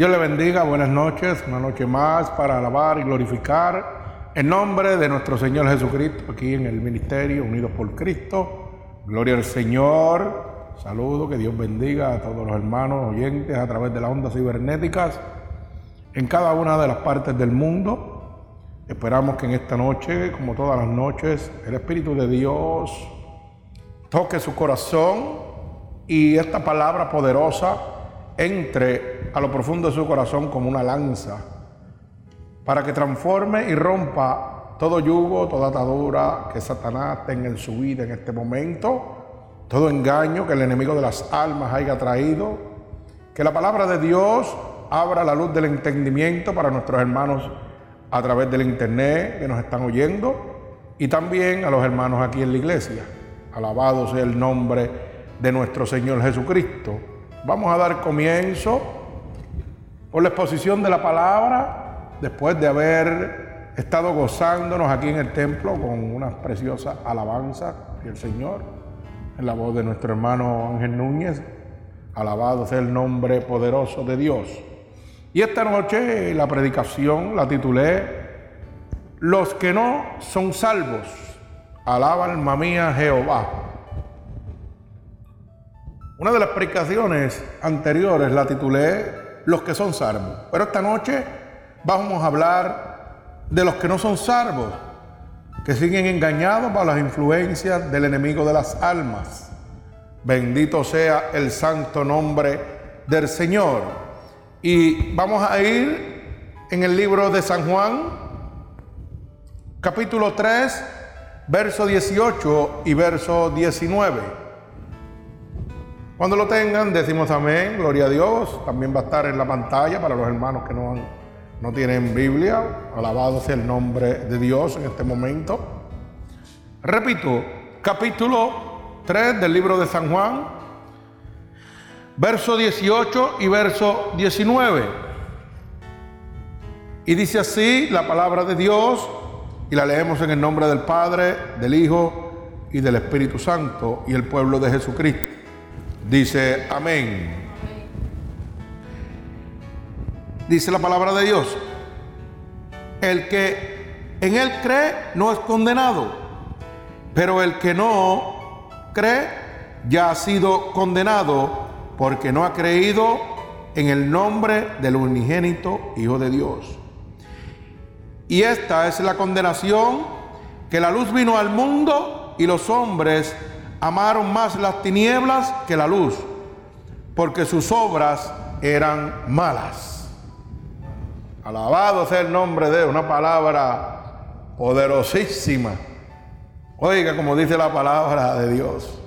Dios le bendiga, buenas noches, una noche más para alabar y glorificar el nombre de nuestro Señor Jesucristo aquí en el Ministerio Unidos por Cristo. Gloria al Señor. Saludo, que Dios bendiga a todos los hermanos oyentes a través de las ondas cibernéticas en cada una de las partes del mundo. Esperamos que en esta noche, como todas las noches, el Espíritu de Dios toque su corazón y esta palabra poderosa entre a lo profundo de su corazón como una lanza, para que transforme y rompa todo yugo, toda atadura que Satanás tenga en su vida en este momento, todo engaño que el enemigo de las almas haya traído, que la palabra de Dios abra la luz del entendimiento para nuestros hermanos a través del internet que nos están oyendo y también a los hermanos aquí en la iglesia. Alabado sea el nombre de nuestro Señor Jesucristo. Vamos a dar comienzo por la exposición de la palabra, después de haber estado gozándonos aquí en el templo con unas preciosas alabanzas del Señor, en la voz de nuestro hermano Ángel Núñez. Alabado sea el nombre poderoso de Dios. Y esta noche la predicación la titulé Los que no son salvos, alaba alma mía Jehová. Una de las predicaciones anteriores la titulé Los que son salvos. Pero esta noche vamos a hablar de los que no son salvos, que siguen engañados por las influencias del enemigo de las almas. Bendito sea el santo nombre del Señor. Y vamos a ir en el libro de San Juan, capítulo 3, verso 18 y verso 19. Cuando lo tengan, decimos amén, gloria a Dios. También va a estar en la pantalla para los hermanos que no, no tienen Biblia. Alabado sea el nombre de Dios en este momento. Repito, capítulo 3 del libro de San Juan, verso 18 y verso 19. Y dice así la palabra de Dios, y la leemos en el nombre del Padre, del Hijo y del Espíritu Santo y el pueblo de Jesucristo. Dice amén. Dice la palabra de Dios. El que en él cree no es condenado, pero el que no cree ya ha sido condenado porque no ha creído en el nombre del unigénito Hijo de Dios. Y esta es la condenación, que la luz vino al mundo y los hombres amaron más las tinieblas que la luz, porque sus obras eran malas. Alabado sea el nombre de una palabra poderosísima. Oiga, como dice la palabra de Dios.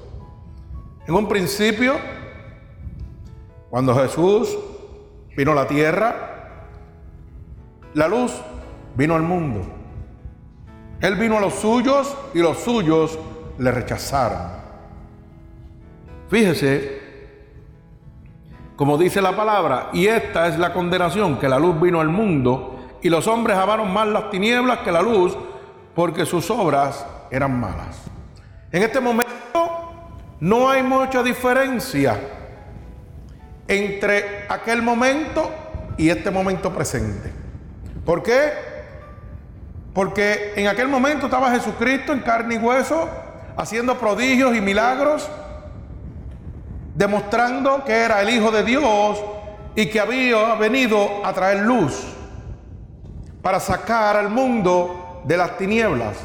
En un principio, cuando Jesús vino a la tierra, la luz vino al mundo. Él vino a los suyos y los suyos le rechazaron. Fíjese, como dice la palabra, y esta es la condenación, que la luz vino al mundo y los hombres amaron más las tinieblas que la luz porque sus obras eran malas. En este momento no hay mucha diferencia entre aquel momento y este momento presente. ¿Por qué? Porque en aquel momento estaba Jesucristo en carne y hueso, haciendo prodigios y milagros, demostrando que era el Hijo de Dios y que había venido a traer luz para sacar al mundo de las tinieblas.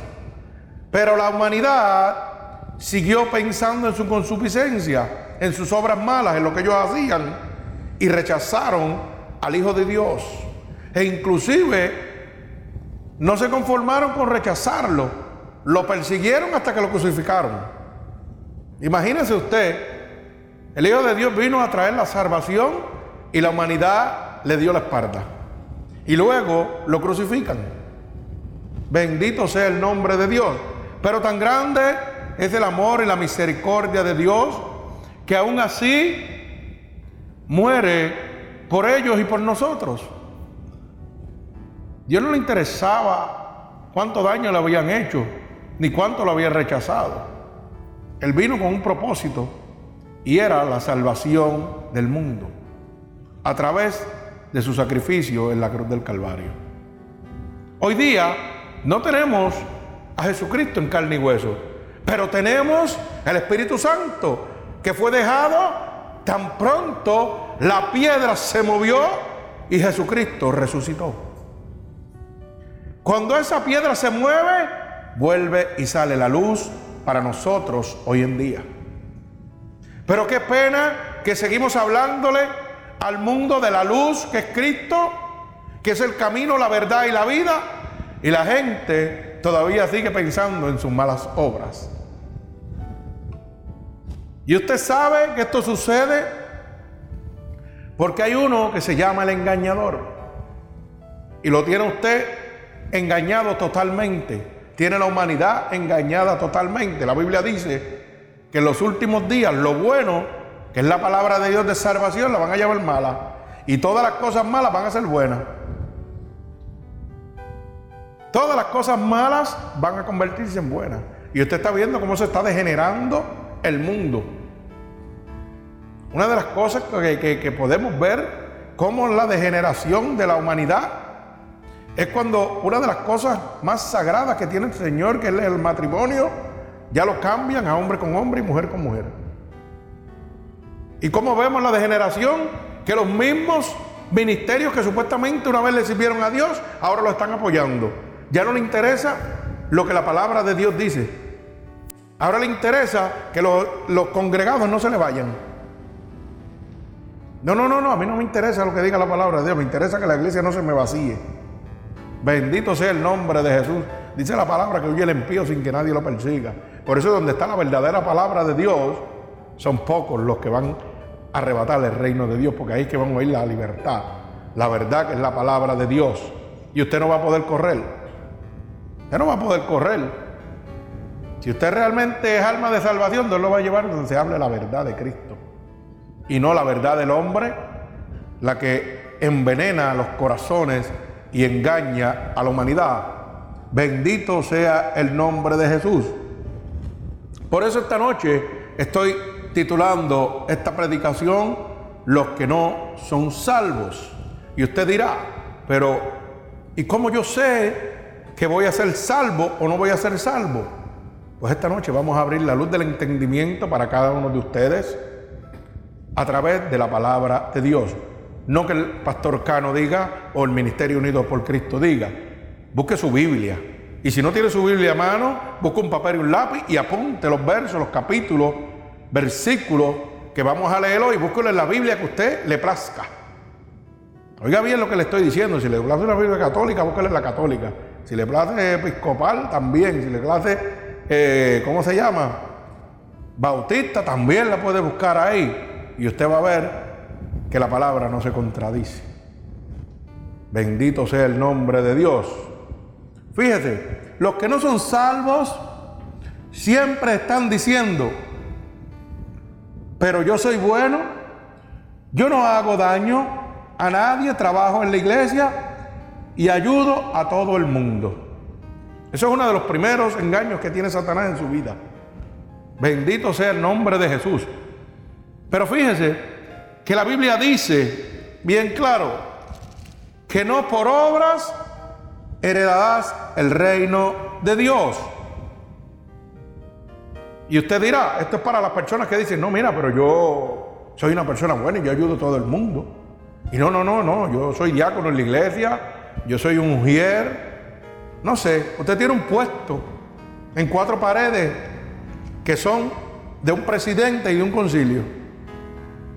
Pero la humanidad siguió pensando en su consuficiencia, en sus obras malas, en lo que ellos hacían, y rechazaron al Hijo de Dios. E inclusive no se conformaron con rechazarlo, lo persiguieron hasta que lo crucificaron. Imagínese usted el Hijo de Dios vino a traer la salvación y la humanidad le dio la espalda. Y luego lo crucifican. Bendito sea el nombre de Dios. Pero tan grande es el amor y la misericordia de Dios que aún así muere por ellos y por nosotros. Dios no le interesaba cuánto daño le habían hecho, ni cuánto lo habían rechazado. Él vino con un propósito y era la salvación del mundo a través de su sacrificio en la cruz del Calvario. Hoy día no tenemos a Jesucristo en carne y hueso, pero tenemos el Espíritu Santo que fue dejado tan pronto la piedra se movió y Jesucristo resucitó. Cuando esa piedra se mueve, vuelve y sale la luz para nosotros hoy en día. Pero qué pena que seguimos hablándole al mundo de la luz que es Cristo, que es el camino, la verdad y la vida, y la gente todavía sigue pensando en sus malas obras. Y usted sabe que esto sucede porque hay uno que se llama el engañador. Y lo tiene usted engañado totalmente. Tiene la humanidad engañada totalmente. La Biblia dice que en los últimos días lo bueno, que es la palabra de Dios de salvación, la van a llevar mala. Y todas las cosas malas van a ser buenas. Todas las cosas malas van a convertirse en buenas. Y usted está viendo cómo se está degenerando el mundo. Una de las cosas que, podemos ver, como la degeneración de la humanidad, es cuando una de las cosas más sagradas que tiene el Señor, que es el matrimonio, ya lo cambian a hombre con hombre y mujer con mujer. ¿Y cómo vemos la degeneración? Que los mismos ministerios que supuestamente una vez le sirvieron a Dios, ahora lo están apoyando. Ya no le interesa lo que la palabra de Dios dice. Ahora le interesa que los, congregados no se le vayan. No, no, no, no, a mí no me interesa lo que diga la palabra de Dios, me interesa que la iglesia no se me vacíe. Bendito sea el nombre de Jesús. Dice la palabra que huye el impío sin que nadie lo persiga. Por eso donde está la verdadera palabra de Dios, son pocos los que van a arrebatar el reino de Dios, porque ahí es que van a oír la libertad. La verdad que es la palabra de Dios. Y usted no va a poder correr. Usted no va a poder correr. Si usted realmente es alma de salvación, Dios lo va a llevar donde se hable la verdad de Cristo. Y no la verdad del hombre, la que envenena los corazones y engaña a la humanidad. Bendito sea el nombre de Jesús. Por eso esta noche estoy titulando esta predicación Los que no son salvos. Y usted dirá, pero ¿y cómo yo sé que voy a ser salvo o no voy a ser salvo? Pues esta noche vamos a abrir la luz del entendimiento para cada uno de ustedes a través de la palabra de Dios. No que el pastor Cano diga o el Ministerio Unido por Cristo diga. Busque su Biblia. Y si no tiene su Biblia a mano, busque un papel y un lápiz y apunte los versos, los capítulos, versículos que vamos a leer hoy. Búsquelo en la Biblia que usted le plazca. Oiga bien lo que le estoy diciendo. Si le place una Biblia católica, búsquele la católica. Si le place episcopal, también. Si le place, eh, ¿cómo se llama? Bautista, también la puede buscar ahí. Y usted va a ver que la palabra no se contradice. Bendito sea el nombre de Dios. Fíjese, los que no son salvos siempre están diciendo, pero yo soy bueno, yo no hago daño a nadie, trabajo en la iglesia y ayudo a todo el mundo. Eso es uno de los primeros engaños que tiene Satanás en su vida. Bendito sea el nombre de Jesús. Pero fíjese, que la Biblia dice bien claro que no por obras heredarás el reino de Dios. Y usted dirá, esto es para las personas que dicen, no, mira, pero yo soy una persona buena y yo ayudo a todo el mundo. Y no, no, no, no, yo soy diácono en la iglesia, yo soy un ujier. No sé, usted tiene un puesto en cuatro paredes que son de un presidente y de un concilio.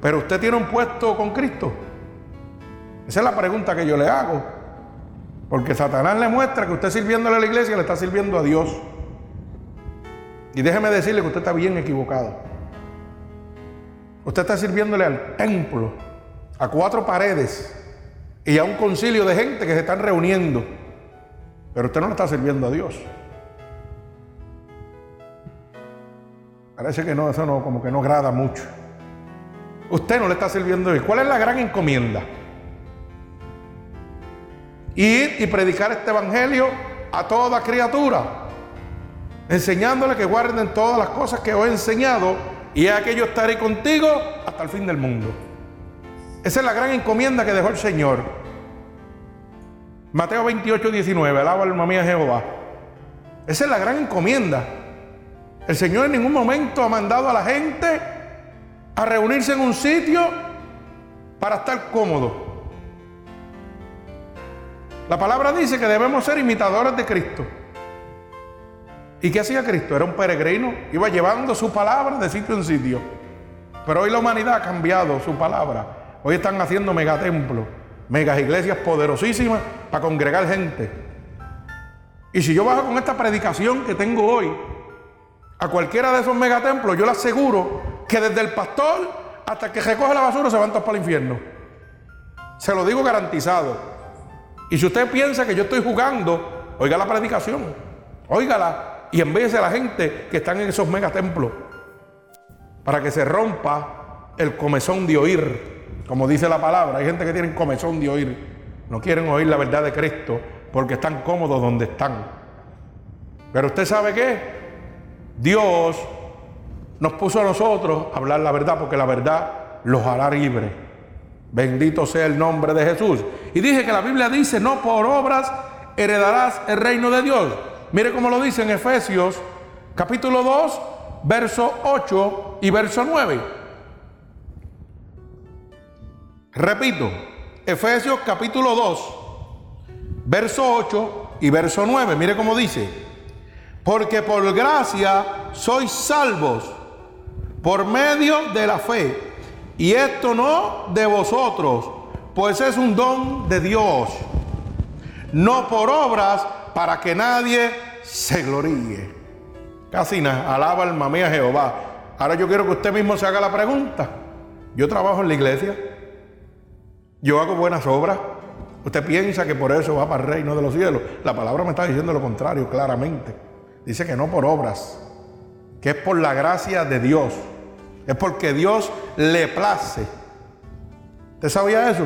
Pero usted tiene un puesto con Cristo. Esa es la pregunta que yo le hago. Porque Satanás le muestra que usted sirviéndole a la iglesia le está sirviendo a Dios. Y déjeme decirle que usted está bien equivocado. Usted está sirviéndole al templo, a cuatro paredes y a un concilio de gente que se están reuniendo. Pero usted no le está sirviendo a Dios. Parece que no, eso no, como que no agrada mucho. Usted no le está sirviendo a Dios. ¿Cuál es la gran encomienda? Ir y predicar este evangelio a toda criatura, enseñándole que guarden todas las cosas que os he enseñado y es aquello estaré contigo hasta el fin del mundo. Esa es la gran encomienda que dejó el Señor. Mateo 28, 19, alaba alma mía Jehová. Esa es la gran encomienda. El Señor en ningún momento ha mandado a la gente a reunirse en un sitio para estar cómodo. La palabra dice que debemos ser imitadores de Cristo. ¿Y qué hacía Cristo? Era un peregrino, iba llevando su palabra de sitio en sitio. Pero hoy la humanidad ha cambiado su palabra. Hoy están haciendo megatemplos, megas iglesias poderosísimas para congregar gente. Y si yo bajo con esta predicación que tengo hoy a cualquiera de esos megatemplos, yo le aseguro que desde el pastor hasta que recoge la basura se van todos para el infierno. Se lo digo garantizado. Y si usted piensa que yo estoy jugando, oiga la predicación, óigala y envíese a la gente que están en esos megatemplos para que se rompa el comezón de oír, como dice la palabra. Hay gente que tiene comezón de oír, no quieren oír la verdad de Cristo porque están cómodos donde están. Pero usted sabe qué? Dios nos puso a nosotros a hablar la verdad porque la verdad los hará libres. Bendito sea el nombre de Jesús. Y dije que la Biblia dice, no por obras heredarás el reino de Dios. Mire cómo lo dice en Efesios capítulo 2, verso 8 y verso 9. Repito, Efesios capítulo 2, verso 8 y verso 9. Mire cómo dice, porque por gracia sois salvos por medio de la fe. Y esto no de vosotros, pues es un don de Dios, no por obras para que nadie se gloríe. Casi nada, alaba alma mía Jehová. Ahora yo quiero que usted mismo se haga la pregunta. Yo trabajo en la iglesia, yo hago buenas obras. Usted piensa que por eso va para el reino de los cielos. La palabra me está diciendo lo contrario claramente. Dice que no por obras, que es por la gracia de Dios. Es porque Dios le place. ¿Usted sabía eso?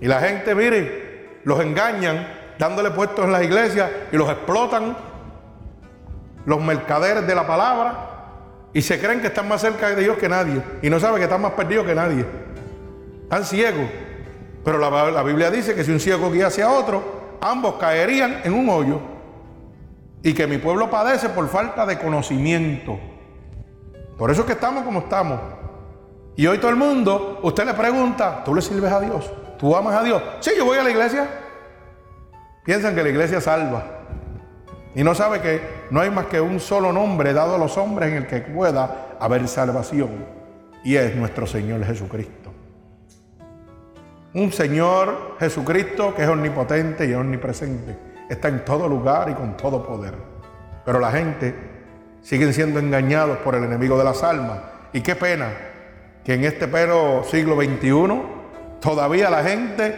Y la gente, mire, los engañan dándole puestos en las iglesias y los explotan los mercaderes de la palabra y se creen que están más cerca de Dios que nadie y no saben que están más perdidos que nadie. Están ciegos. Pero la, la Biblia dice que si un ciego guía hacia otro, ambos caerían en un hoyo y que mi pueblo padece por falta de conocimiento. Por eso es que estamos como estamos. Y hoy todo el mundo, usted le pregunta, ¿tú le sirves a Dios? ¿Tú amas a Dios? Sí, yo voy a la iglesia. Piensan que la iglesia salva. Y no sabe que no hay más que un solo nombre dado a los hombres en el que pueda haber salvación. Y es nuestro Señor Jesucristo. Un Señor Jesucristo que es omnipotente y omnipresente. Está en todo lugar y con todo poder. Pero la gente sigue siendo engañados por el enemigo de las almas. Y qué pena que en este pero siglo XXI todavía la gente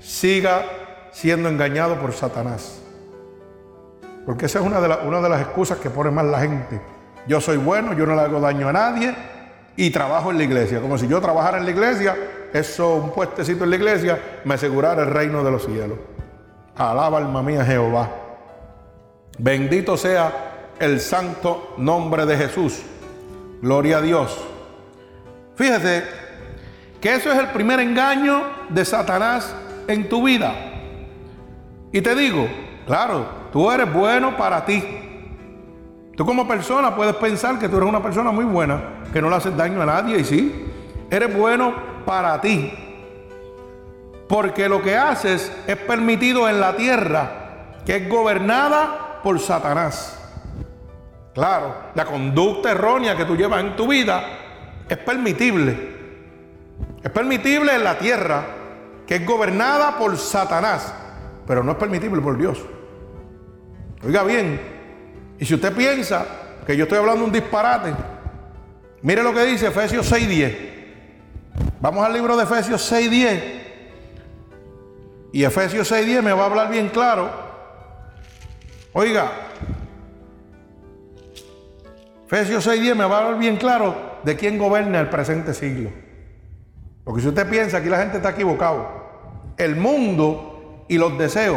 siga siendo engañado por Satanás. Porque esa es una de, una de las excusas que pone más la gente. Yo soy bueno, yo no le hago daño a nadie y trabajo en la iglesia. Como si yo trabajara en la iglesia, eso, un puestecito en la iglesia, me asegurara el reino de los cielos. Alaba alma mía Jehová. Bendito sea el santo nombre de Jesús. Gloria a Dios. Fíjese que eso es el primer engaño de Satanás en tu vida. Y te digo, claro, tú eres bueno para ti. Tú como persona puedes pensar que tú eres una persona muy buena, que no le haces daño a nadie y sí, eres bueno para ti. Porque lo que haces es permitido en la tierra, que es gobernada por Satanás. Claro, la conducta errónea que tú llevas en tu vida es permitible. Es permitible en la tierra, que es gobernada por Satanás pero no es permitible por Dios. Oiga bien, y si usted piensa que yo estoy hablando un disparate, mire lo que dice Efesios 6.10. Vamos al libro de Efesios 6.10. Y Efesios 6.10 me va a hablar bien claro. Oiga, Efesios 6.10 me va a hablar bien claro de quién gobierna el presente siglo. Porque si usted piensa, aquí la gente está equivocado. El mundo y los deseos.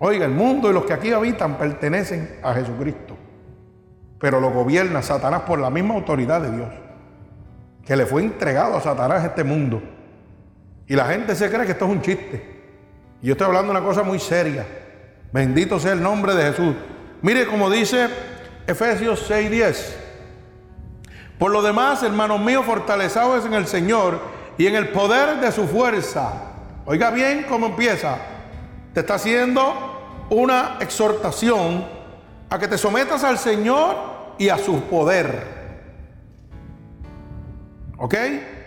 Oiga, el mundo y los que aquí habitan pertenecen a Jesucristo. Pero lo gobierna Satanás por la misma autoridad de Dios. Que le fue entregado a Satanás este mundo. Y la gente se cree que esto es un chiste. Y yo estoy hablando de una cosa muy seria. Bendito sea el nombre de Jesús. Mire como dice Efesios 6:10. Por lo demás, hermanos míos, fortaleceos en el Señor y en el poder de su fuerza. Oiga bien cómo empieza. Te está haciendo una exhortación a que te sometas al Señor y a su poder. ¿Ok?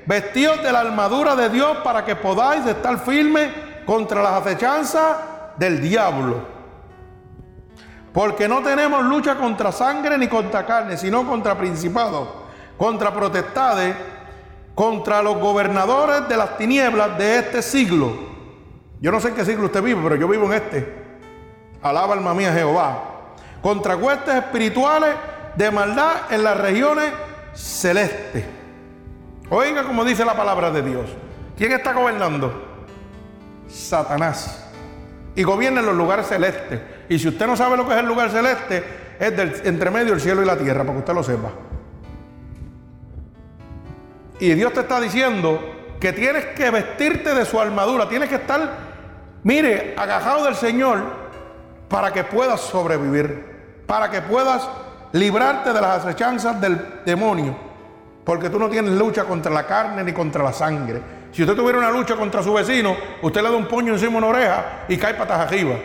Vestidos de la armadura de Dios para que podáis estar firmes contra las acechanzas del diablo. Porque no tenemos lucha contra sangre ni contra carne, sino contra principados, contra protestades, contra los gobernadores de las tinieblas de este siglo. Yo no sé en qué siglo usted vive, pero yo vivo en este. Alaba alma mía Jehová. Contra huestes espirituales de maldad en las regiones celestes. Oiga como dice la palabra de Dios. ¿Quién está gobernando? Satanás. Y gobierna en los lugares celestes. Y si usted no sabe lo que es el lugar celeste, es del, entre medio del cielo y la tierra, para que usted lo sepa. Y Dios te está diciendo que tienes que vestirte de su armadura, tienes que estar, mire, agajado del Señor para que puedas sobrevivir, para que puedas librarte de las acechanzas del demonio, porque tú no tienes lucha contra la carne ni contra la sangre. Si usted tuviera una lucha contra su vecino, usted le da un puño encima de una oreja y cae patas arriba.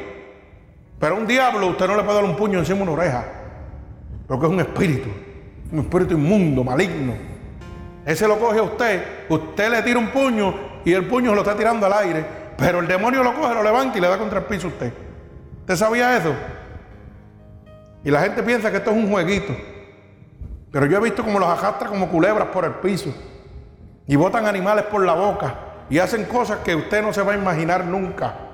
Pero a un diablo usted no le puede dar un puño encima de una oreja. Porque es un espíritu. Un espíritu inmundo, maligno. Ese lo coge a usted. Usted le tira un puño y el puño lo está tirando al aire. Pero el demonio lo coge, lo levanta y le da contra el piso a usted. ¿Usted sabía eso? Y la gente piensa que esto es un jueguito. Pero yo he visto como los arrastra como culebras por el piso. Y botan animales por la boca. Y hacen cosas que usted no se va a imaginar nunca.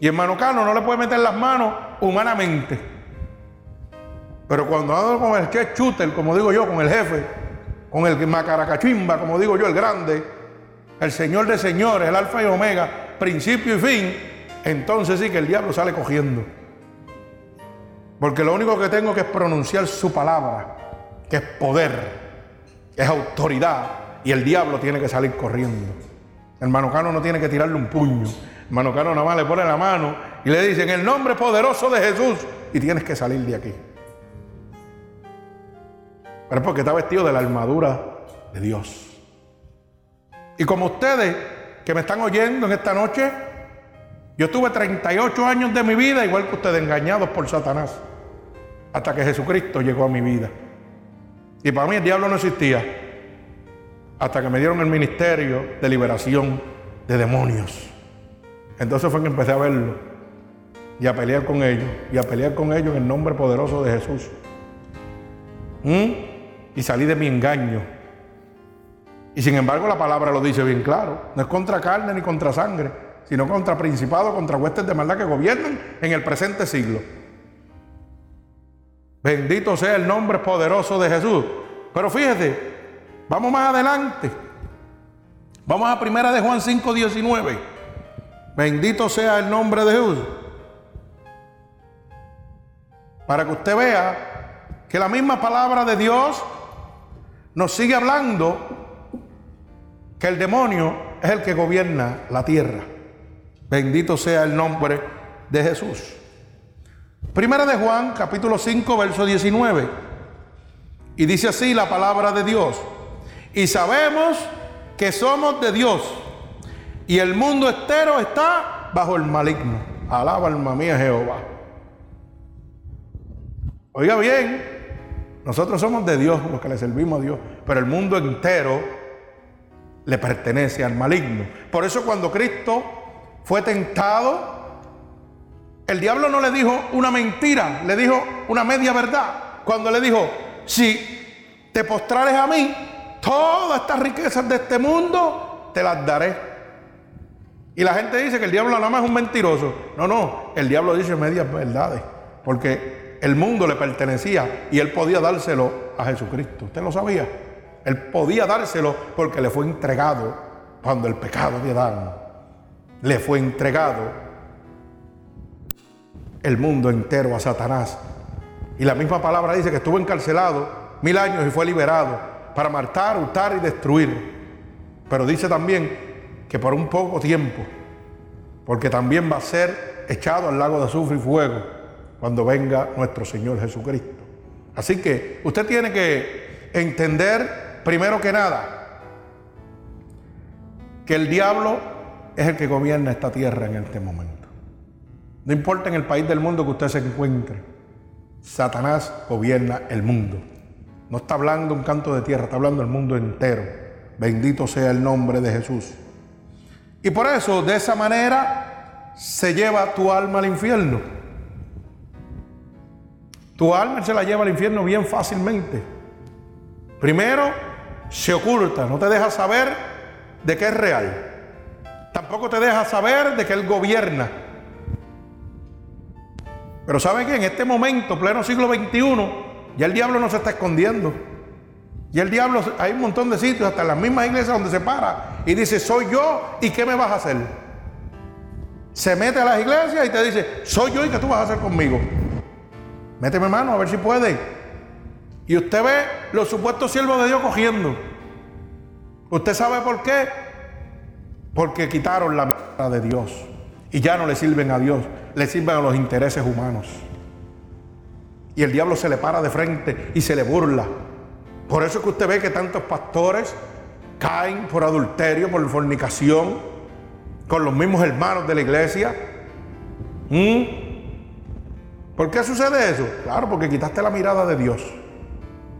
Y hermano Cano no le puede meter las manos humanamente. Pero cuando ando con el que shooter, como digo yo, con el jefe, con el macaracachimba, como digo yo, el grande, el Señor de señores, el alfa y omega, principio y fin, entonces sí que el diablo sale cogiendo. Porque lo único que tengo que es pronunciar su palabra, que es poder, es autoridad, y el diablo tiene que salir corriendo. Hermano Cano no tiene que tirarle un puño. Hermano Cano nada más le pone la mano y le dice, en el nombre poderoso de Jesús, y tienes que salir de aquí. Pero es porque está vestido de la armadura de Dios. Y como ustedes que me están oyendo en esta noche, yo tuve 38 años de mi vida igual que ustedes engañados por Satanás. Hasta que Jesucristo llegó a mi vida. Y para mí el diablo no existía. Hasta que me dieron el ministerio de liberación de demonios. Entonces fue que empecé a verlo y a pelear con ellos. Y a pelear con ellos en el nombre poderoso de Jesús. ¿Mm? Y salí de mi engaño. Y sin embargo la palabra lo dice bien claro. No es contra carne ni contra sangre, sino contra principados, contra huestes de maldad que gobiernan en el presente siglo. Bendito sea el nombre poderoso de Jesús. Pero fíjese, vamos más adelante. Vamos a primera de Juan 5, 19. Bendito sea el nombre de Jesús. Para que usted vea que la misma palabra de Dios nos sigue hablando que el demonio es el que gobierna la tierra. Bendito sea el nombre de Jesús. Primera de Juan, capítulo 5, verso 19. Y dice así la palabra de Dios. Y sabemos que somos de Dios y el mundo entero está bajo el maligno. Alaba alma mía Jehová. Oiga bien, nosotros somos de Dios, los que le servimos a Dios, pero el mundo entero le pertenece al maligno. Por eso cuando Cristo fue tentado, el diablo no le dijo una mentira, le dijo una media verdad. Cuando le dijo, si te postrares a mí, todas estas riquezas de este mundo te las daré. Y la gente dice que el diablo nada más es un mentiroso. No, no, el diablo dice medias verdades. Porque el mundo le pertenecía y él podía dárselo a Jesucristo. ¿Usted lo sabía? Él podía dárselo porque le fue entregado cuando el pecado de Adán le fue entregado el mundo entero a Satanás. Y la misma palabra dice que estuvo encarcelado mil años y fue liberado para matar, hurtar y destruir. Pero dice también que por un poco tiempo, porque también va a ser echado al lago de azufre y fuego cuando venga nuestro Señor Jesucristo. Así que usted tiene que entender, primero que nada, que el diablo es el que gobierna esta tierra en este momento. No importa en el país del mundo que usted se encuentre, Satanás gobierna el mundo. No está hablando un canto de tierra, está hablando el mundo entero. Bendito sea el nombre de Jesús. Y por eso, de esa manera, se lleva tu alma al infierno. Tu alma se la lleva al infierno bien fácilmente. Primero, se oculta, no te deja saber de que es real. Tampoco te deja saber de que Él gobierna. Pero ¿saben qué? En este momento, pleno siglo XXI, ya el diablo no se está escondiendo. Y el diablo, hay un montón de sitios, hasta en las mismas iglesias donde se para y dice, soy yo y qué me vas a hacer. Se mete a las iglesias y te dice, soy yo y qué tú vas a hacer conmigo. Méteme mano a ver si puede. Y usted ve los supuestos siervos de Dios cogiendo. ¿Usted sabe por qué? Porque quitaron la mierda de Dios. Y ya no le sirven a Dios, le sirven a los intereses humanos. Y el diablo se le para de frente y se le burla. Por eso es que usted ve que tantos pastores caen por adulterio, por fornicación, con los mismos hermanos de la iglesia. ¿Mm? ¿Por qué sucede eso? Claro, porque quitaste la mirada de Dios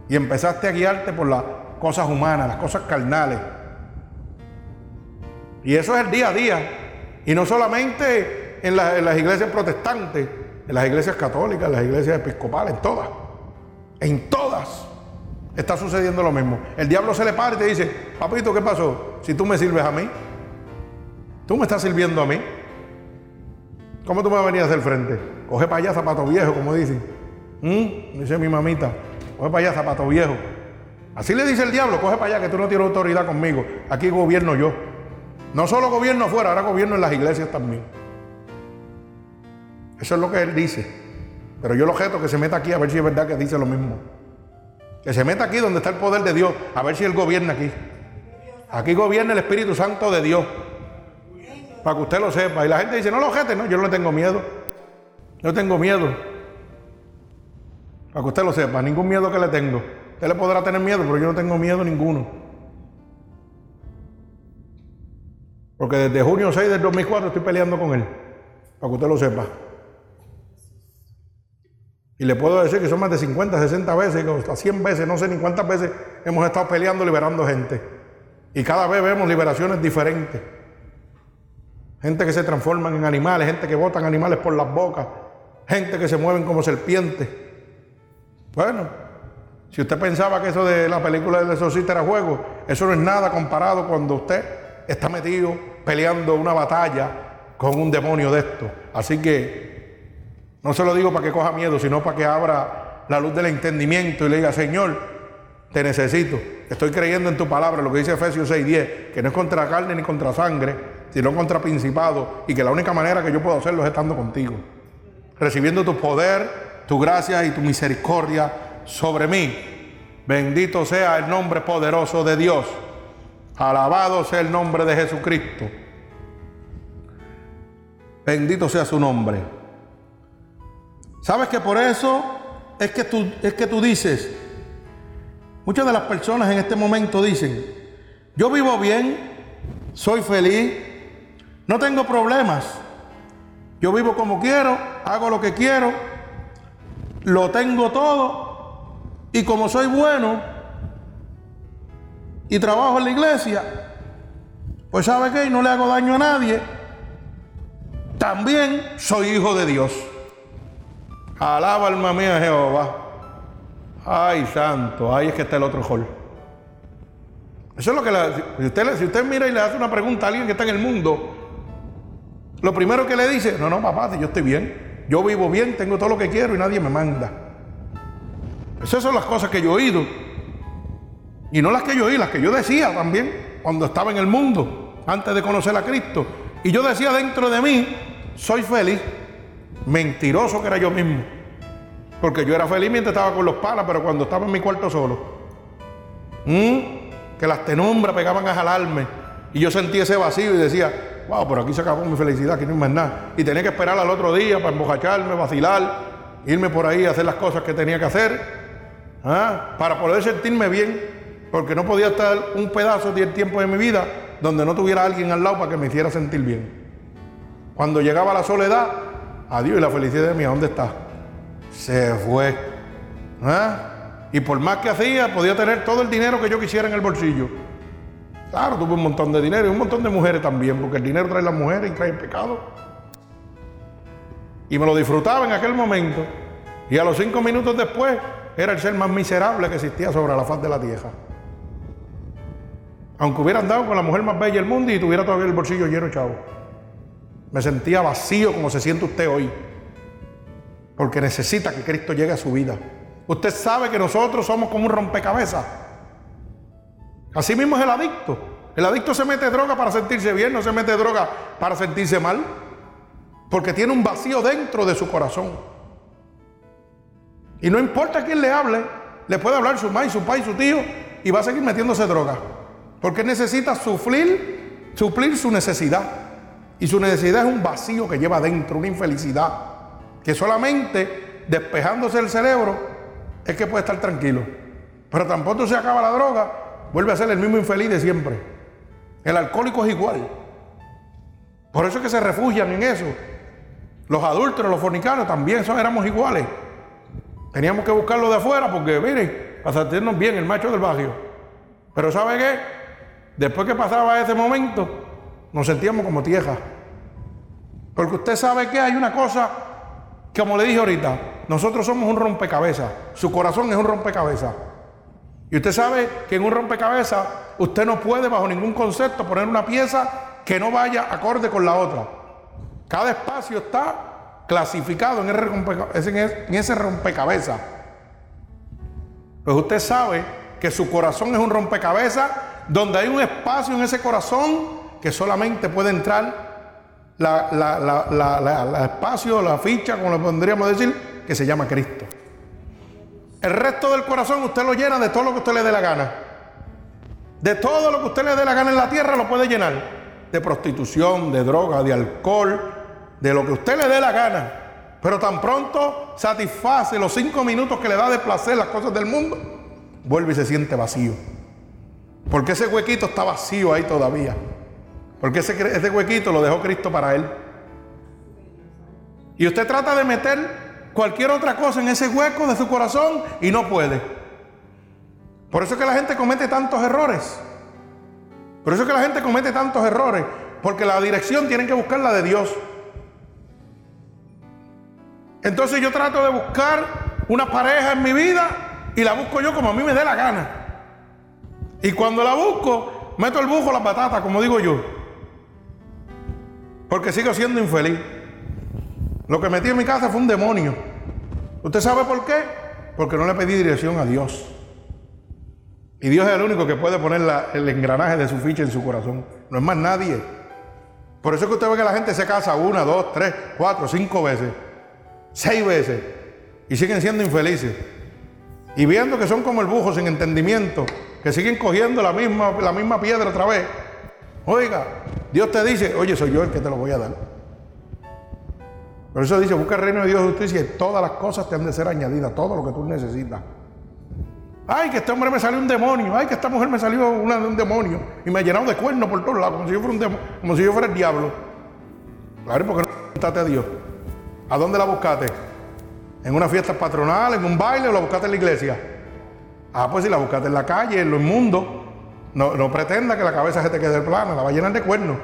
y empezaste a guiarte por las cosas humanas, las cosas carnales. Y eso es el día a día. Y no solamente en, las iglesias protestantes, en las iglesias católicas, en las iglesias episcopales, en todas. En todas está sucediendo lo mismo. El diablo se le para y te dice, papito, ¿qué pasó? Si tú me sirves a mí, tú me estás sirviendo a mí. ¿Cómo tú me venías hacer frente? Coge para allá zapato viejo, como dicen. ¿Mm? Dice mi mamita, coge para allá zapato viejo. Así le dice el diablo, coge para allá que tú no tienes autoridad conmigo. Aquí gobierno yo. No solo gobierno afuera, ahora gobierno en las iglesias también. Eso es lo que él dice. Pero yo lo objeto que se meta aquí a ver si es verdad que dice lo mismo. Que se meta aquí donde está el poder de Dios, a ver si él gobierna aquí. Aquí gobierna el Espíritu Santo de Dios. Para que usted lo sepa. Y la gente dice, no lo ojete, no, yo no tengo miedo. Yo tengo miedo. Para que usted lo sepa, ningún miedo que le tengo. Usted le podrá tener miedo, pero yo no tengo miedo ninguno. Porque desde junio 6 del 2004 estoy peleando con él, para que usted lo sepa. Y le puedo decir que son más de 50, 60 veces, hasta 100 veces, no sé ni cuántas veces hemos estado peleando, liberando gente. Y cada vez vemos liberaciones diferentes. Gente que se transforman en animales, gente que botan animales por las bocas, gente que se mueven como serpientes. Bueno, si usted pensaba que eso de la película del exorcista era juego, eso no es nada comparado cuando usted está metido peleando una batalla con un demonio de esto. Así que no se lo digo para que coja miedo, sino para que abra la luz del entendimiento y le diga, Señor, te necesito. Estoy creyendo en tu palabra, lo que dice Efesios 6:10, que no es contra carne ni contra sangre, sino contra principado, y que la única manera que yo puedo hacerlo es estando contigo, recibiendo tu poder, tu gracia y tu misericordia sobre mí. Bendito sea el nombre poderoso de Dios. Alabado sea el nombre de Jesucristo. Bendito sea su nombre. ¿Sabes que por eso es que tú, es que tú dices, muchas de las personas en este momento dicen, yo vivo bien, soy feliz, no tengo problemas, yo vivo como quiero, hago lo que quiero, lo tengo todo y como soy bueno, y trabajo en la iglesia, pues sabe qué, no le hago daño a nadie, también soy hijo de Dios. Alaba alma mía Jehová. Ay, santo, ahí es que está el otro hall. Eso es lo que si, usted, si usted mira y le hace una pregunta a alguien que está en el mundo, lo primero que le dice, no, no, papá, yo estoy bien, yo vivo bien, tengo todo lo que quiero y nadie me manda. Esas son las cosas que yo he oído. Y no las que yo oí, las que yo decía también cuando estaba en el mundo, antes de conocer a Cristo. Y yo decía dentro de mí, soy feliz. Mentiroso que era yo mismo. Porque yo era feliz mientras estaba con los palas, pero cuando estaba en mi cuarto solo. que las tenumbras pegaban a jalarme. Y yo sentí ese vacío y decía, wow, pero aquí se acabó mi felicidad, aquí no hay más nada. Y tenía que esperar al otro día para embojacharme, vacilar, irme por ahí a hacer las cosas que tenía que hacer, ¿ah? para poder sentirme bien, porque no podía estar un pedazo del tiempo de mi vida donde no tuviera alguien al lado para que me hiciera sentir bien. Cuando llegaba la soledad, adiós y la felicidad de mí, ¿dónde está? Se fue. ¿Ah? Y por más que hacía, podía tener todo el dinero que yo quisiera en el bolsillo. Claro, tuve un montón de dinero y un montón de mujeres también, porque el dinero trae las mujeres y trae el pecado. Y me lo disfrutaba en aquel momento. Y a los cinco minutos después era el ser más miserable que existía sobre la faz de la tierra. Aunque hubiera andado con la mujer más bella del mundo y tuviera todavía el bolsillo lleno, chavo. Me sentía vacío como se siente usted hoy. Porque necesita que Cristo llegue a su vida. Usted sabe que nosotros somos como un rompecabezas. Así mismo es el adicto. El adicto se mete droga para sentirse bien, no se mete droga para sentirse mal. Porque tiene un vacío dentro de su corazón. Y no importa quién le hable, le puede hablar su madre, su padre, su tío, y va a seguir metiéndose droga. Porque necesita suplir, suplir su necesidad. Y su necesidad es un vacío que lleva dentro, una infelicidad. Que solamente despejándose el cerebro es que puede estar tranquilo. Pero tampoco se acaba la droga, vuelve a ser el mismo infeliz de siempre. El alcohólico es igual. Por eso es que se refugian en eso. Los adultos, los fornicanos también son, éramos iguales. Teníamos que buscarlo de afuera porque, miren, para sentirnos bien, el macho del barrio. Pero ¿sabe qué? Después que pasaba ese momento, nos sentíamos como tierra. Porque usted sabe que hay una cosa, como le dije ahorita, nosotros somos un rompecabezas. Su corazón es un rompecabezas. Y usted sabe que en un rompecabezas usted no puede bajo ningún concepto poner una pieza que no vaya acorde con la otra. Cada espacio está clasificado en ese rompecabezas. Pues usted sabe que su corazón es un rompecabezas donde hay un espacio en ese corazón que solamente puede entrar la, la, espacio, la ficha, como le podríamos decir, que se llama Cristo. El resto del corazón usted lo llena de todo lo que usted le dé la gana. De todo lo que usted le dé la gana en la tierra lo puede llenar. De prostitución, de droga, de alcohol, de lo que usted le dé la gana. Pero tan pronto satisface los cinco minutos que le da de placer las cosas del mundo, vuelve y se siente vacío. Porque ese huequito está vacío ahí todavía. Porque ese, ese huequito lo dejó Cristo para él. Y usted trata de meter cualquier otra cosa en ese hueco de su corazón y no puede. Por eso es que la gente comete tantos errores. Por eso es que la gente comete tantos errores. Porque la dirección tienen que buscar la de Dios. Entonces yo trato de buscar una pareja en mi vida y la busco yo como a mí me dé la gana. Y cuando la busco, meto el bujo las patatas, como digo yo. Porque sigo siendo infeliz. Lo que metí en mi casa fue un demonio. ¿Usted sabe por qué? Porque no le pedí dirección a Dios. Y Dios es el único que puede poner el engranaje de su ficha en su corazón. No es más nadie. Por eso es que usted ve que la gente se casa una, dos, tres, cuatro, cinco veces, seis veces, y siguen siendo infelices. Y viendo que son como el bujo sin entendimiento, que siguen cogiendo la misma, la misma piedra otra vez. Oiga, Dios te dice, oye, soy yo el que te lo voy a dar. Por eso dice, busca el reino de Dios y justicia y todas las cosas te han de ser añadidas, todo lo que tú necesitas. Ay, que este hombre me salió un demonio. Ay, que esta mujer me salió una, un demonio. Y me ha llenado de cuernos por todos lados, como si yo fuera, un demonio, como si yo fuera el diablo. Claro, porque no buscaste a Dios. ¿A dónde la buscaste? ¿En una fiesta patronal, en un baile o la buscaste en la iglesia? Ah, pues si la buscaste en la calle, en lo inmundo, no, no pretenda que la cabeza se te quede plana, la va a llenar de cuernos.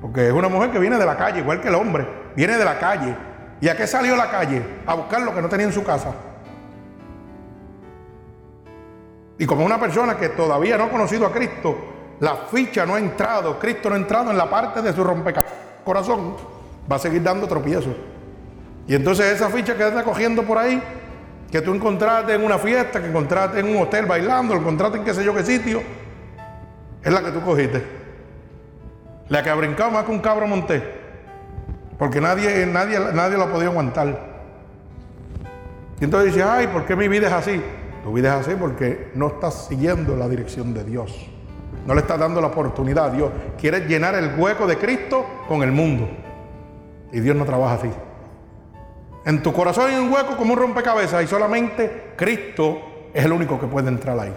Porque es una mujer que viene de la calle, igual que el hombre, viene de la calle. ¿Y a qué salió la calle? A buscar lo que no tenía en su casa. Y como una persona que todavía no ha conocido a Cristo, la ficha no ha entrado, Cristo no ha entrado en la parte de su corazón, va a seguir dando tropiezos. Y entonces esa ficha que está cogiendo por ahí, que tú encontraste en una fiesta, que encontraste en un hotel bailando, lo encontraste en qué sé yo qué sitio, es la que tú cogiste. La que ha brincado más que un cabro monté. Porque nadie, nadie, nadie lo ha podido aguantar. Y entonces dice, ay, ¿por qué mi vida es así? Tu vida es así porque no estás siguiendo la dirección de Dios. No le estás dando la oportunidad a Dios. Quieres llenar el hueco de Cristo con el mundo. Y Dios no trabaja así. En tu corazón hay un hueco como un rompecabezas y solamente Cristo es el único que puede entrar ahí.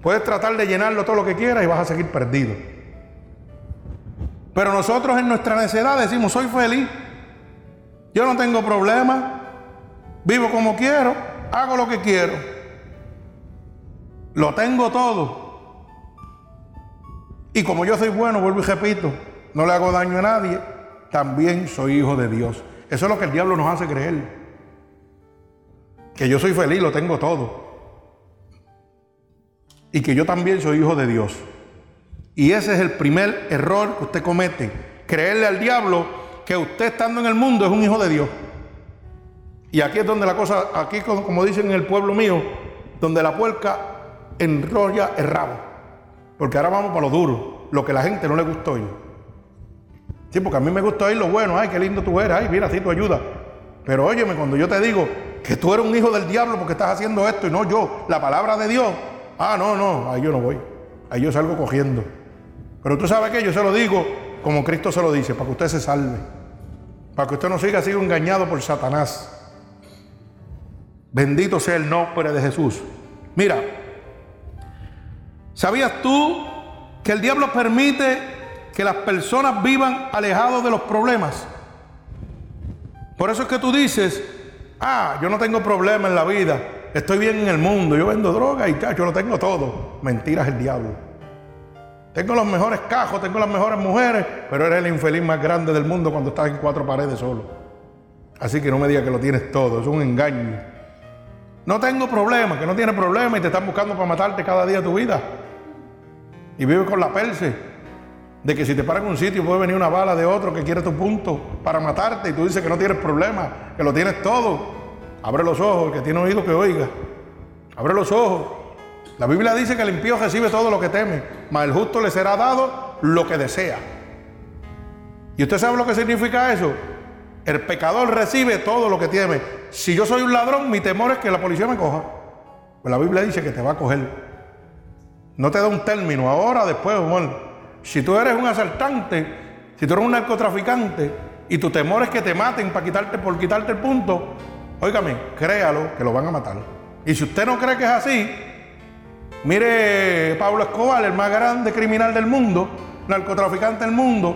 Puedes tratar de llenarlo todo lo que quieras y vas a seguir perdido. Pero nosotros en nuestra necedad decimos, soy feliz, yo no tengo problema, vivo como quiero, hago lo que quiero, lo tengo todo. Y como yo soy bueno, vuelvo y repito, no le hago daño a nadie, también soy hijo de Dios. Eso es lo que el diablo nos hace creer. Que yo soy feliz, lo tengo todo. Y que yo también soy hijo de Dios. Y ese es el primer error que usted comete. Creerle al diablo que usted estando en el mundo es un hijo de Dios. Y aquí es donde la cosa, aquí como dicen en el pueblo mío, donde la puerca enrolla el rabo. Porque ahora vamos para lo duro, lo que la gente no le gustó oír. Sí, porque a mí me gusta oír lo bueno, ay, qué lindo tú eres, ay, mira, así tú ayuda. Pero óyeme, cuando yo te digo que tú eres un hijo del diablo porque estás haciendo esto y no yo, la palabra de Dios, ah, no, no, ahí yo no voy, ahí yo salgo cogiendo. Pero tú sabes que yo se lo digo como Cristo se lo dice, para que usted se salve. Para que usted no siga siendo engañado por Satanás. Bendito sea el nombre de Jesús. Mira, ¿sabías tú que el diablo permite que las personas vivan alejados de los problemas? Por eso es que tú dices, ah, yo no tengo problema en la vida, estoy bien en el mundo, yo vendo droga y yo lo tengo todo. Mentiras el diablo. Tengo los mejores cajos, tengo las mejores mujeres, pero eres el infeliz más grande del mundo cuando estás en cuatro paredes solo. Así que no me digas que lo tienes todo, es un engaño. No tengo problema, que no tienes problema y te están buscando para matarte cada día de tu vida. Y vives con la perse de que si te paran en un sitio puede venir una bala de otro que quiere tu punto para matarte y tú dices que no tienes problema, que lo tienes todo. Abre los ojos, el que tiene oído que oiga. Abre los ojos. La Biblia dice que el impío recibe todo lo que teme, mas el justo le será dado lo que desea. ¿Y usted sabe lo que significa eso? El pecador recibe todo lo que teme. Si yo soy un ladrón, mi temor es que la policía me coja. Pues la Biblia dice que te va a coger. No te da un término, ahora, después, bueno. Si tú eres un asaltante, si tú eres un narcotraficante y tu temor es que te maten para quitarte, por quitarte el punto, óigame, créalo que lo van a matar. Y si usted no cree que es así, Mire Pablo Escobar, el más grande criminal del mundo, narcotraficante del mundo,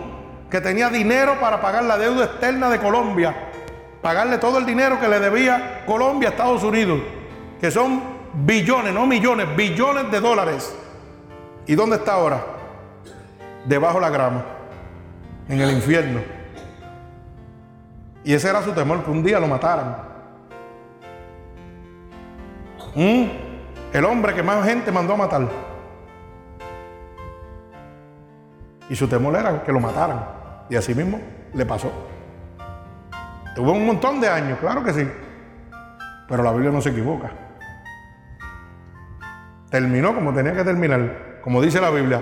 que tenía dinero para pagar la deuda externa de Colombia, pagarle todo el dinero que le debía Colombia a Estados Unidos, que son billones, no millones, billones de dólares. ¿Y dónde está ahora? Debajo de la grama, en el infierno. Y ese era su temor, que un día lo mataran. ¿Mm? El hombre que más gente mandó a matar. Y su temor era que lo mataran. Y así mismo le pasó. Tuvo un montón de años, claro que sí. Pero la Biblia no se equivoca. Terminó como tenía que terminar. Como dice la Biblia,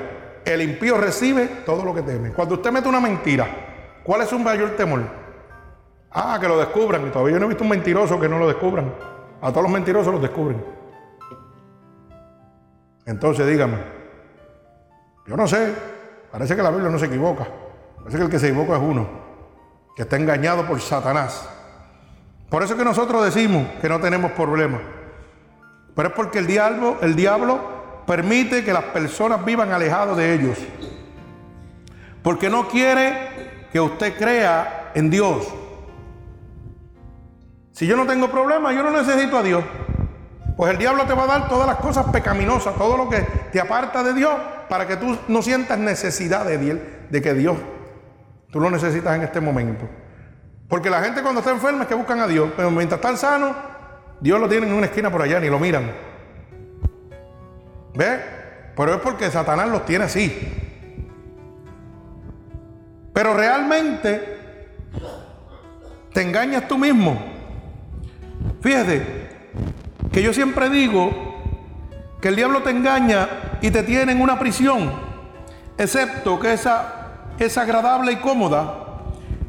el impío recibe todo lo que teme. Cuando usted mete una mentira, ¿cuál es su mayor temor? Ah, que lo descubran. Y todavía yo no he visto un mentiroso que no lo descubran. A todos los mentirosos los descubren. Entonces dígame, yo no sé, parece que la Biblia no se equivoca. Parece que el que se equivoca es uno, que está engañado por Satanás. Por eso que nosotros decimos que no tenemos problemas. Pero es porque el diablo, el diablo permite que las personas vivan alejados de ellos. Porque no quiere que usted crea en Dios. Si yo no tengo problemas, yo no necesito a Dios. Pues el diablo te va a dar todas las cosas pecaminosas, todo lo que te aparta de Dios, para que tú no sientas necesidad de, Dios, de que Dios, tú lo necesitas en este momento. Porque la gente cuando está enferma es que buscan a Dios, pero mientras están sanos, Dios lo tiene en una esquina por allá, ni lo miran. ¿Ves? Pero es porque Satanás los tiene así. Pero realmente te engañas tú mismo. Fíjate, que yo siempre digo que el diablo te engaña y te tiene en una prisión, excepto que esa es agradable y cómoda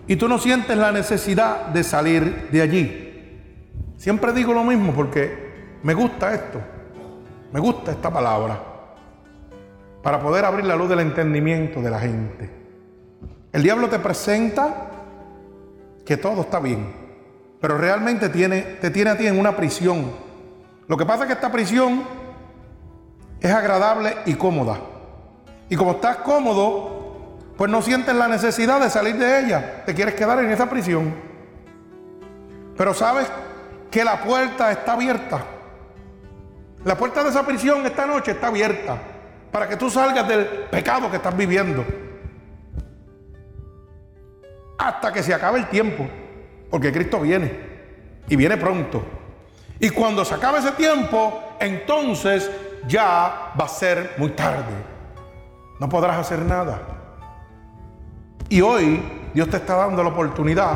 y tú no sientes la necesidad de salir de allí. Siempre digo lo mismo porque me gusta esto, me gusta esta palabra. para poder abrir la luz del entendimiento de la gente. El diablo te presenta que todo está bien, pero realmente tiene, te tiene a ti en una prisión. Lo que pasa es que esta prisión es agradable y cómoda. Y como estás cómodo, pues no sientes la necesidad de salir de ella. Te quieres quedar en esa prisión. Pero sabes que la puerta está abierta. La puerta de esa prisión esta noche está abierta para que tú salgas del pecado que estás viviendo hasta que se acabe el tiempo, porque Cristo viene y viene pronto. Y cuando se acabe ese tiempo, entonces ya va a ser muy tarde. No podrás hacer nada. Y hoy Dios te está dando la oportunidad,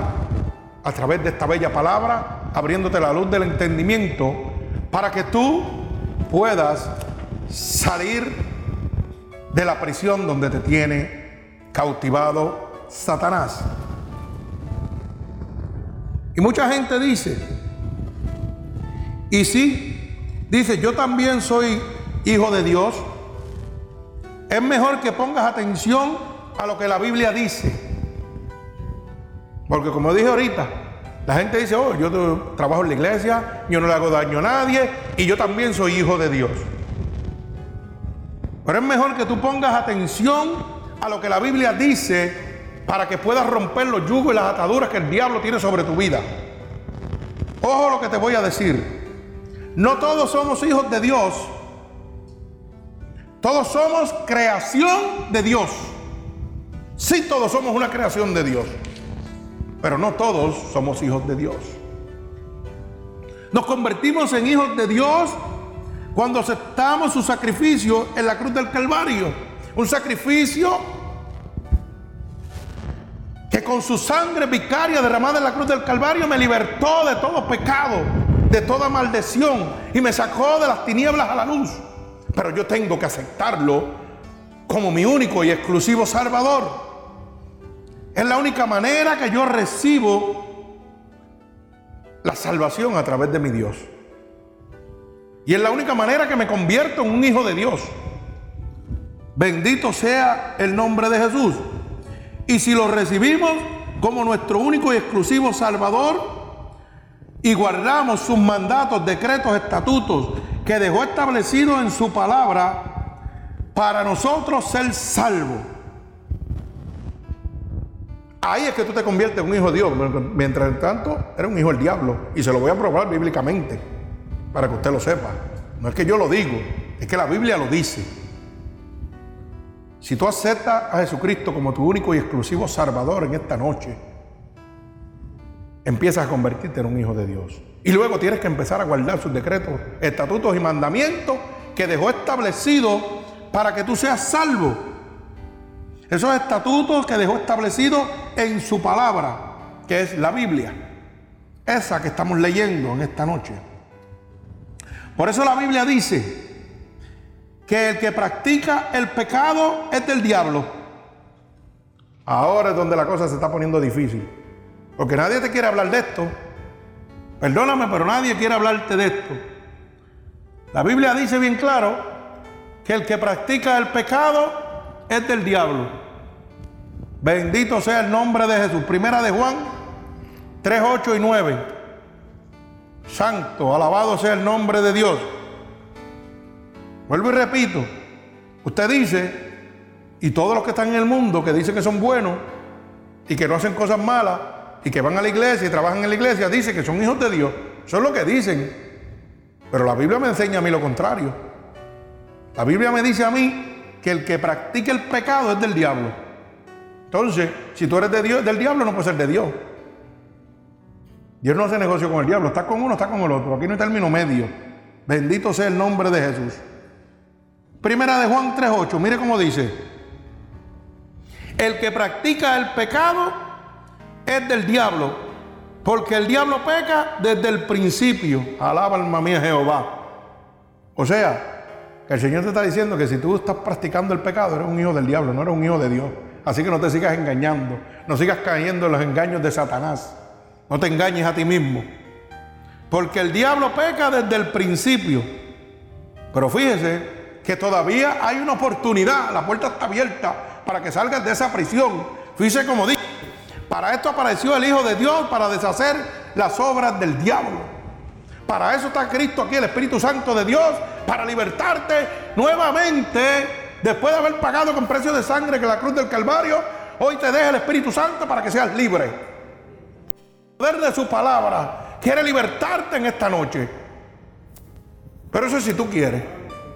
a través de esta bella palabra, abriéndote la luz del entendimiento, para que tú puedas salir de la prisión donde te tiene cautivado Satanás. Y mucha gente dice, y sí, dice, yo también soy hijo de Dios. Es mejor que pongas atención a lo que la Biblia dice. Porque como dije ahorita, la gente dice, oh, yo trabajo en la iglesia, yo no le hago daño a nadie y yo también soy hijo de Dios. Pero es mejor que tú pongas atención a lo que la Biblia dice para que puedas romper los yugos y las ataduras que el diablo tiene sobre tu vida. Ojo lo que te voy a decir. No todos somos hijos de Dios. Todos somos creación de Dios. Sí, todos somos una creación de Dios. Pero no todos somos hijos de Dios. Nos convertimos en hijos de Dios cuando aceptamos su sacrificio en la cruz del Calvario. Un sacrificio que con su sangre vicaria derramada en la cruz del Calvario me libertó de todo pecado, de toda maldición y me sacó de las tinieblas a la luz. Pero yo tengo que aceptarlo como mi único y exclusivo Salvador. Es la única manera que yo recibo la salvación a través de mi Dios. Y es la única manera que me convierto en un hijo de Dios. Bendito sea el nombre de Jesús. Y si lo recibimos como nuestro único y exclusivo Salvador y guardamos sus mandatos, decretos, estatutos que dejó establecidos en su palabra para nosotros ser salvos. Ahí es que tú te conviertes en un hijo de Dios. Mientras tanto, eres un hijo del diablo. Y se lo voy a probar bíblicamente para que usted lo sepa. No es que yo lo digo, es que la Biblia lo dice. Si tú aceptas a Jesucristo como tu único y exclusivo Salvador en esta noche, empiezas a convertirte en un hijo de Dios. Y luego tienes que empezar a guardar sus decretos, estatutos y mandamientos que dejó establecidos para que tú seas salvo. Esos estatutos que dejó establecidos en su palabra, que es la Biblia. Esa que estamos leyendo en esta noche. Por eso la Biblia dice, que el que practica el pecado es del diablo. Ahora es donde la cosa se está poniendo difícil. Porque nadie te quiere hablar de esto. Perdóname, pero nadie quiere hablarte de esto. La Biblia dice bien claro que el que practica el pecado es del diablo. Bendito sea el nombre de Jesús. Primera de Juan 3, 8 y 9. Santo, alabado sea el nombre de Dios. Vuelvo y repito, usted dice, y todos los que están en el mundo que dicen que son buenos y que no hacen cosas malas y que van a la iglesia y trabajan en la iglesia, dicen que son hijos de Dios. Eso es lo que dicen. Pero la Biblia me enseña a mí lo contrario. La Biblia me dice a mí que el que practique el pecado es del diablo. Entonces, si tú eres de Dios, del diablo no puedes ser de Dios. Dios no hace negocio con el diablo. Está con uno, está con el otro. Aquí no hay término medio. Bendito sea el nombre de Jesús. Primera de Juan 3.8, mire cómo dice. El que practica el pecado es del diablo, porque el diablo peca desde el principio. Alaba alma mía Jehová. O sea, que el Señor te está diciendo que si tú estás practicando el pecado, eres un hijo del diablo, no eres un hijo de Dios. Así que no te sigas engañando, no sigas cayendo en los engaños de Satanás. No te engañes a ti mismo. Porque el diablo peca desde el principio. Pero fíjese que todavía hay una oportunidad, la puerta está abierta para que salgas de esa prisión. Fíjese como dice, para esto apareció el Hijo de Dios, para deshacer las obras del diablo. Para eso está Cristo aquí, el Espíritu Santo de Dios, para libertarte nuevamente, después de haber pagado con precio de sangre que la cruz del Calvario, hoy te deja el Espíritu Santo para que seas libre. El poder de su palabra quiere libertarte en esta noche. Pero eso es si tú quieres.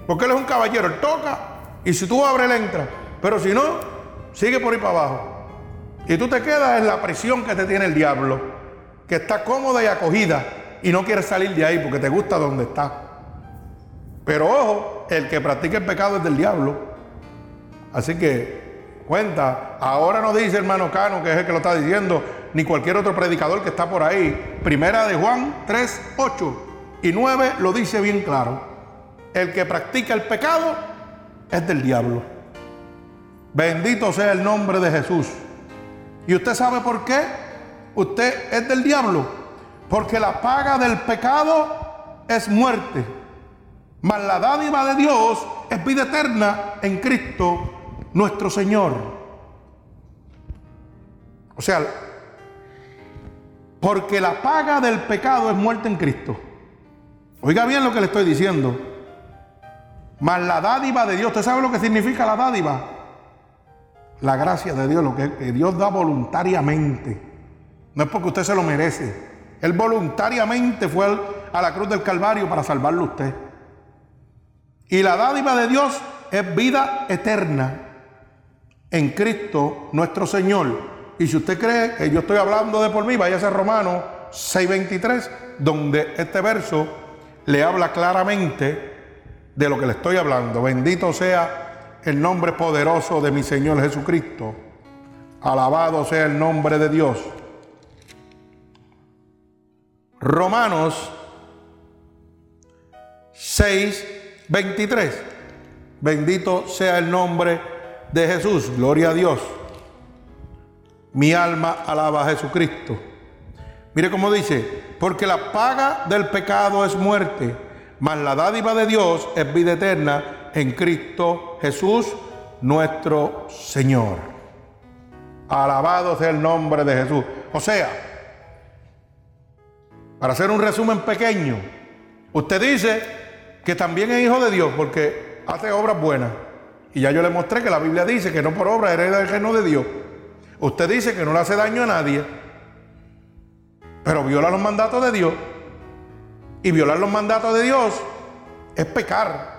Porque Él es un caballero, Él toca y si tú abres, Él entra. Pero si no, sigue por ahí para abajo. Y tú te quedas en la prisión que te tiene el diablo, que está cómoda y acogida y no quieres salir de ahí porque te gusta donde está. Pero ojo, el que practica el pecado es del diablo. Así que cuenta, ahora no dice hermano Cano, que es el que lo está diciendo, ni cualquier otro predicador que está por ahí. Primera de Juan 3, 8 y 9 lo dice bien claro el que practica el pecado es del diablo. Bendito sea el nombre de Jesús. ¿Y usted sabe por qué? Usted es del diablo. Porque la paga del pecado es muerte. Mas la dádiva de Dios es vida eterna en Cristo nuestro Señor. O sea, porque la paga del pecado es muerte en Cristo. Oiga bien lo que le estoy diciendo. Mas la dádiva de Dios, ¿usted sabe lo que significa la dádiva? La gracia de Dios, lo que, Dios da voluntariamente. No es porque usted se lo merece. Él voluntariamente fue a la cruz del Calvario para salvarlo a usted. Y la dádiva de Dios es vida eterna en Cristo nuestro Señor. Y si usted cree que yo estoy hablando de por mí, vaya a Romanos 6:23, donde este verso le habla claramente de lo que le estoy hablando. Bendito sea el nombre poderoso de mi Señor Jesucristo. Alabado sea el nombre de Dios. Romanos 6, 23. Bendito sea el nombre de Jesús. Gloria a Dios. Mi alma alaba a Jesucristo. Mire cómo dice, porque la paga del pecado es muerte mas la dádiva de Dios es vida eterna en Cristo Jesús, nuestro Señor. Alabado sea el nombre de Jesús. O sea, para hacer un resumen pequeño, usted dice que también es hijo de Dios porque hace obras buenas. Y ya yo le mostré que la Biblia dice que no por obra hereda el reino de Dios. Usted dice que no le hace daño a nadie, pero viola los mandatos de Dios. Y violar los mandatos de Dios es pecar.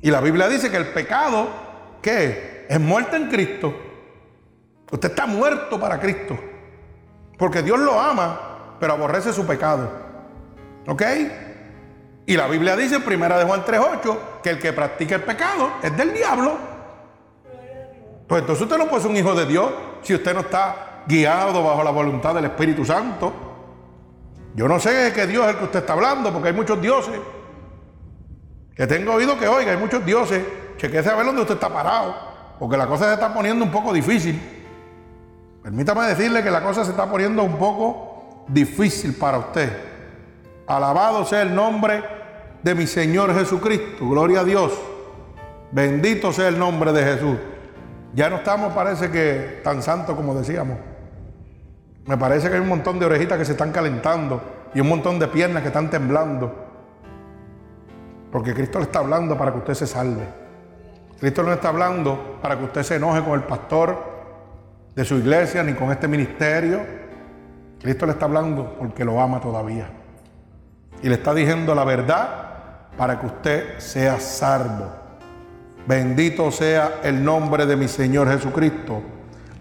Y la Biblia dice que el pecado, ¿qué? Es muerte en Cristo. Usted está muerto para Cristo. Porque Dios lo ama, pero aborrece su pecado. ¿Ok? Y la Biblia dice en 1 de Juan 3.8 que el que practica el pecado es del diablo. Pues entonces usted no puede ser un hijo de Dios si usted no está guiado bajo la voluntad del Espíritu Santo. Yo no sé qué Dios es el que usted está hablando, porque hay muchos dioses. Que tengo oído que oiga, hay muchos dioses. Chequese a ver dónde usted está parado, porque la cosa se está poniendo un poco difícil. Permítame decirle que la cosa se está poniendo un poco difícil para usted. Alabado sea el nombre de mi Señor Jesucristo. Gloria a Dios. Bendito sea el nombre de Jesús. Ya no estamos, parece que, tan santos como decíamos. Me parece que hay un montón de orejitas que se están calentando y un montón de piernas que están temblando. Porque Cristo le está hablando para que usted se salve. Cristo no está hablando para que usted se enoje con el pastor de su iglesia ni con este ministerio. Cristo le está hablando porque lo ama todavía. Y le está diciendo la verdad para que usted sea salvo. Bendito sea el nombre de mi Señor Jesucristo.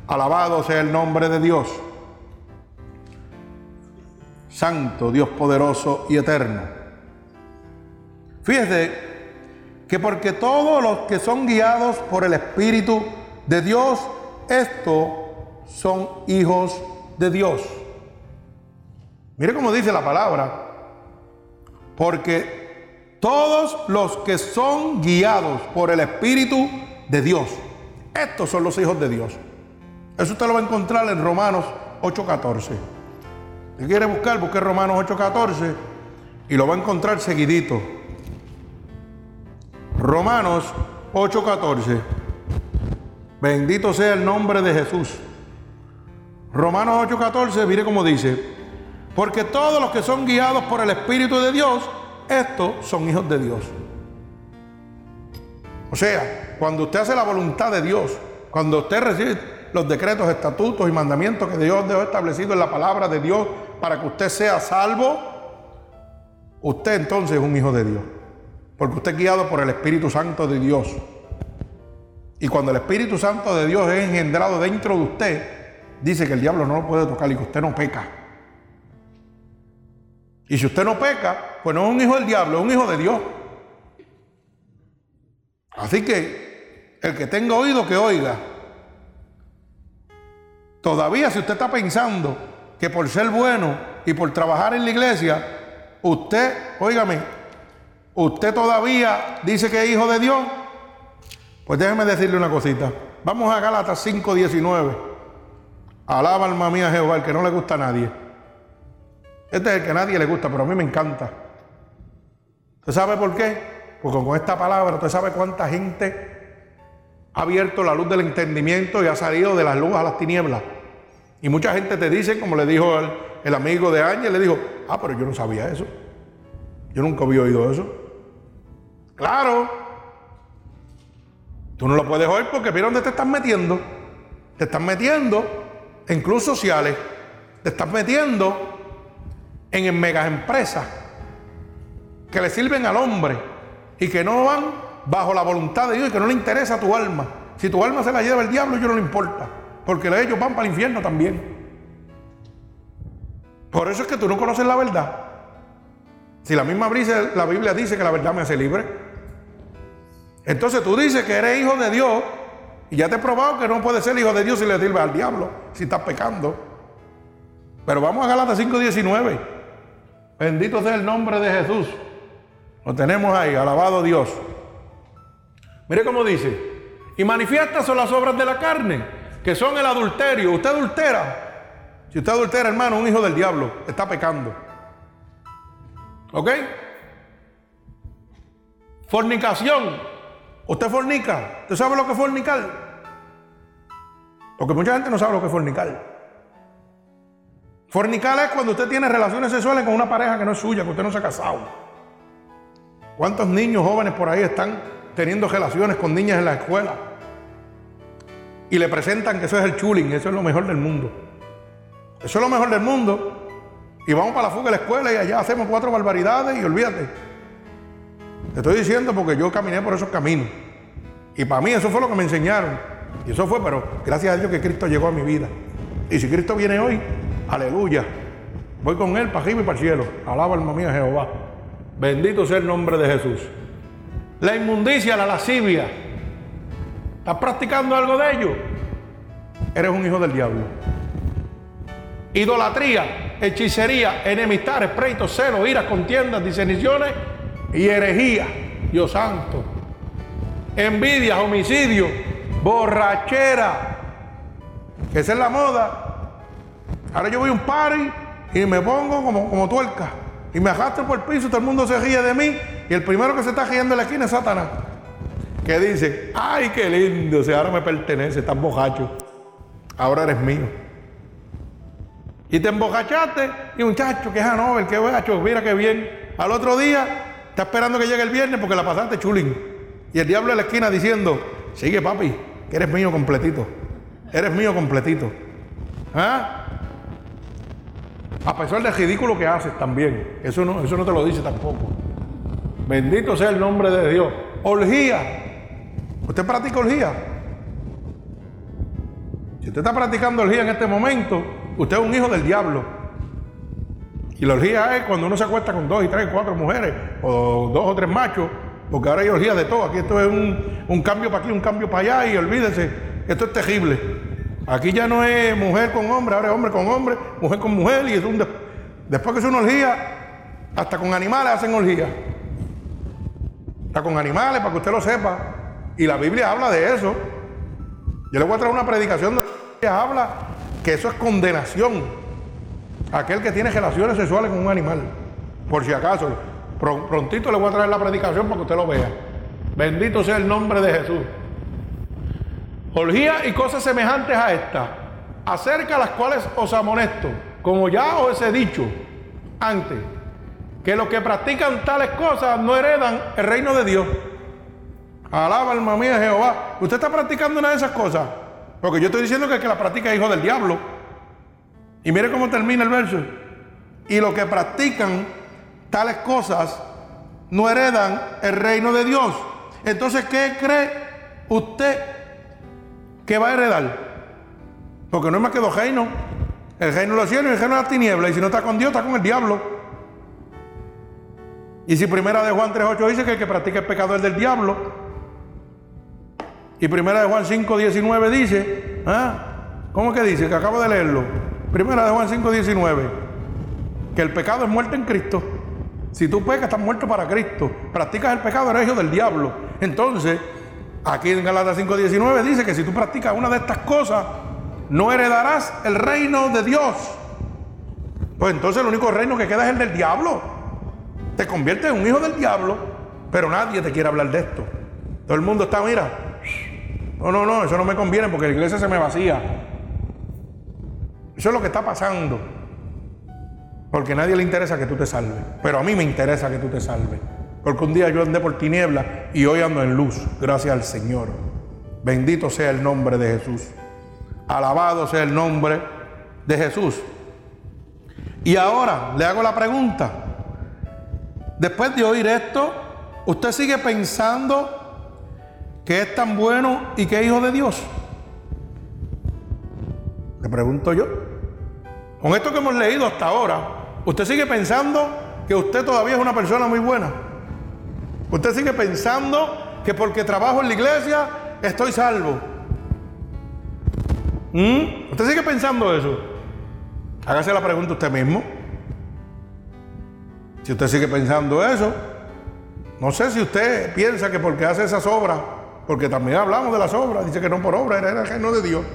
Alabado sea el nombre de Dios. Santo, Dios poderoso y eterno. Fíjese que porque todos los que son guiados por el Espíritu de Dios, estos son hijos de Dios. Mire cómo dice la palabra. Porque todos los que son guiados por el Espíritu de Dios, estos son los hijos de Dios. Eso usted lo va a encontrar en Romanos 8:14. Si quiere buscar, busque Romanos 8:14 y lo va a encontrar seguidito. Romanos 8:14. Bendito sea el nombre de Jesús. Romanos 8:14, mire cómo dice, porque todos los que son guiados por el Espíritu de Dios, estos son hijos de Dios. O sea, cuando usted hace la voluntad de Dios, cuando usted recibe los decretos, estatutos y mandamientos que Dios dejó establecido en la palabra de Dios para que usted sea salvo, usted entonces es un hijo de Dios. Porque usted es guiado por el Espíritu Santo de Dios. Y cuando el Espíritu Santo de Dios es engendrado dentro de usted, dice que el diablo no lo puede tocar y que usted no peca. Y si usted no peca, pues no es un hijo del diablo, es un hijo de Dios. Así que el que tenga oído, que oiga. Todavía si usted está pensando que por ser bueno y por trabajar en la iglesia, usted, óigame, usted todavía dice que es hijo de Dios, pues déjeme decirle una cosita. Vamos a Gálatas 5:19. Alaba alma mía Jehová, el que no le gusta a nadie. Este es el que a nadie le gusta, pero a mí me encanta. ¿Usted sabe por qué? Porque con esta palabra, usted sabe cuánta gente ha abierto la luz del entendimiento y ha salido de las luz a las tinieblas. Y mucha gente te dice, como le dijo el, amigo de Ángel, le dijo, ah, pero yo no sabía eso. Yo nunca había oído eso. Claro. Tú no lo puedes oír porque mira dónde te estás metiendo. Te estás metiendo en clubes sociales. Te estás metiendo en megas empresas que le sirven al hombre y que no van bajo la voluntad de Dios y que no le interesa tu alma. Si tu alma se la lleva el diablo, yo no le importa. Porque ellos van para el infierno también. Por eso es que tú no conoces la verdad. Si la misma la Biblia dice que la verdad me hace libre. Entonces tú dices que eres hijo de Dios y ya te he probado que no puedes ser hijo de Dios si le sirves al diablo, si estás pecando. Pero vamos a Galatas 5:19. Bendito sea el nombre de Jesús. Lo tenemos ahí, alabado Dios. Mire cómo dice. Y manifiestas son las obras de la carne que son el adulterio. Usted adultera. Si usted adultera, hermano, un hijo del diablo, está pecando. ¿Ok? Fornicación. Usted fornica. ¿Usted sabe lo que es fornicar? Porque mucha gente no sabe lo que es fornicar. Fornicar es cuando usted tiene relaciones sexuales con una pareja que no es suya, que usted no se ha casado. ¿Cuántos niños jóvenes por ahí están teniendo relaciones con niñas en la escuela? y le presentan que eso es el chuling, eso es lo mejor del mundo. Eso es lo mejor del mundo. Y vamos para la fuga de la escuela y allá hacemos cuatro barbaridades y olvídate. Te estoy diciendo porque yo caminé por esos caminos. Y para mí eso fue lo que me enseñaron. Y eso fue, pero gracias a Dios que Cristo llegó a mi vida. Y si Cristo viene hoy, aleluya. Voy con Él para arriba y para el cielo. Alaba alma mía Jehová. Bendito sea el nombre de Jesús. La inmundicia, la lascivia, ¿Estás practicando algo de ello? Eres un hijo del diablo. Idolatría, hechicería, enemistades, pleitos, celos, iras, contiendas, diseniciones y herejía. Dios santo. Envidia, homicidio, borrachera. Esa es la moda. Ahora yo voy a un party y me pongo como, como tuerca. Y me arrastro por el piso, todo el mundo se ríe de mí. Y el primero que se está riendo en la esquina es Satanás que dicen, ay, qué lindo, o sea, ahora me pertenece, estás bojacho, ahora eres mío. Y te embojachaste y muchacho, que es Hanover, qué bojacho, mira qué bien. Al otro día, está esperando que llegue el viernes porque la pasaste chulín. Y el diablo en la esquina diciendo, sigue papi, que eres mío completito. Eres mío completito. ¿Ah? A pesar del ridículo que haces también. Eso no, eso no te lo dice tampoco. Bendito sea el nombre de Dios. Orgía. ¿Usted practica orgía? Si usted está practicando orgía en este momento, usted es un hijo del diablo. Y la orgía es cuando uno se acuesta con dos y tres, cuatro mujeres, o dos o tres machos, porque ahora hay orgía de todo. Aquí esto es un, cambio para aquí, un cambio para allá, y olvídese, esto es terrible. Aquí ya no es mujer con hombre, ahora es hombre con hombre, mujer con mujer, y es un después que es una orgía, hasta con animales hacen orgía. Hasta con animales, para que usted lo sepa. Y la Biblia habla de eso. Yo le voy a traer una predicación donde la habla que eso es condenación. Aquel que tiene relaciones sexuales con un animal. Por si acaso. Prontito le voy a traer la predicación para que usted lo vea. Bendito sea el nombre de Jesús. Orgía y cosas semejantes a esta, acerca las cuales os amonesto, como ya os he dicho antes, que los que practican tales cosas no heredan el reino de Dios. Alaba alma mía Jehová. ¿Usted está practicando una de esas cosas? Porque yo estoy diciendo que el que la practica es hijo del diablo. Y mire cómo termina el verso. Y los que practican tales cosas no heredan el reino de Dios. Entonces, ¿qué cree usted que va a heredar? Porque no es más que dos reinos. El reino de los cielos y el reino de las tinieblas. Y si no está con Dios, está con el diablo. Y si primera de Juan 3.8 dice que el que practica el pecado es del diablo. Y primera de Juan 5.19 dice, ¿ah? ¿cómo que dice? Que acabo de leerlo. Primera de Juan 5.19, que el pecado es muerte en Cristo. Si tú pecas, estás muerto para Cristo. Practicas el pecado, eres hijo del diablo. Entonces, aquí en Galatas 5.19 dice que si tú practicas una de estas cosas, no heredarás el reino de Dios. Pues entonces el único reino que queda es el del diablo. Te conviertes en un hijo del diablo, pero nadie te quiere hablar de esto. Todo el mundo está, mira, no, no, no, eso no me conviene porque la iglesia se me vacía. Eso es lo que está pasando. Porque a nadie le interesa que tú te salves. Pero a mí me interesa que tú te salves. Porque un día yo andé por tinieblas y hoy ando en luz. Gracias al Señor. Bendito sea el nombre de Jesús. Alabado sea el nombre de Jesús. Y ahora le hago la pregunta. Después de oír esto, ¿usted sigue pensando que es tan bueno y que es hijo de Dios? Le pregunto yo. Con esto que hemos leído hasta ahora, ¿usted sigue pensando que usted todavía es una persona muy buena? ¿Usted sigue pensando que porque trabajo en la iglesia estoy salvo? ¿Mm? ¿Usted sigue pensando eso? Hágase la pregunta usted mismo. Si usted sigue pensando eso, no sé si usted piensa que porque hace esas obras, porque también hablamos de las obras, dice que no por obra, era el reino de Dios.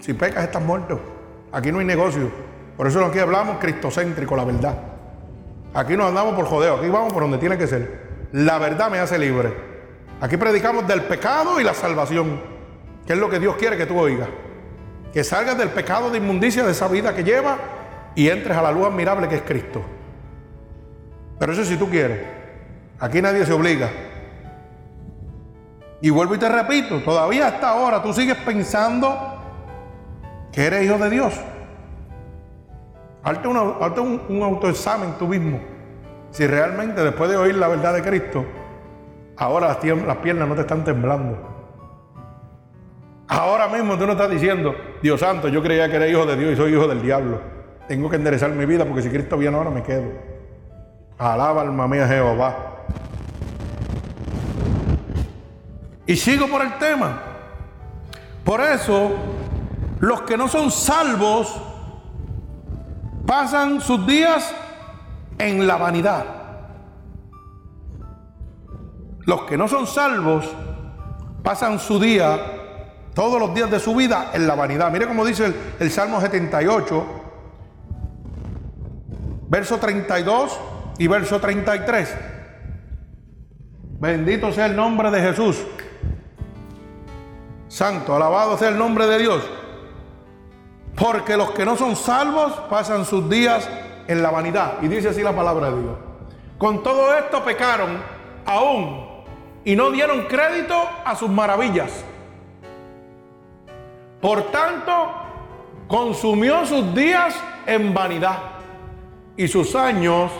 Si pecas, estás muerto. Aquí no hay negocio. Por eso aquí hablamos cristocéntrico, la verdad. Aquí no andamos por jodeo, aquí vamos por donde tiene que ser. La verdad me hace libre. Aquí predicamos del pecado y la salvación, que es lo que Dios quiere que tú oigas. Que salgas del pecado de inmundicia de esa vida que lleva y entres a la luz admirable que es Cristo. Pero eso si tú quieres. Aquí nadie se obliga. Y vuelvo y te repito, todavía hasta ahora tú sigues pensando que eres hijo de Dios. Hazte, un, autoexamen tú mismo. Si realmente después de oír la verdad de Cristo, ahora las, piernas no te están temblando. Ahora mismo tú no estás diciendo, Dios santo, yo creía que era hijo de Dios y soy hijo del diablo. Tengo que enderezar mi vida porque si Cristo viene ahora me quedo. Alaba alma mía Jehová. Y sigo por el tema. Por eso los que no son salvos pasan sus días en la vanidad. Los que no son salvos pasan su día, todos los días de su vida, en la vanidad. Mire cómo dice el, Salmo 78, verso 32 y verso 33. Bendito sea el nombre de Jesús. Santo, alabado sea el nombre de Dios. Porque los que no son salvos pasan sus días en la vanidad. Y dice así la palabra de Dios. Con todo esto pecaron aún y no dieron crédito a sus maravillas. Por tanto, consumió sus días en vanidad y sus años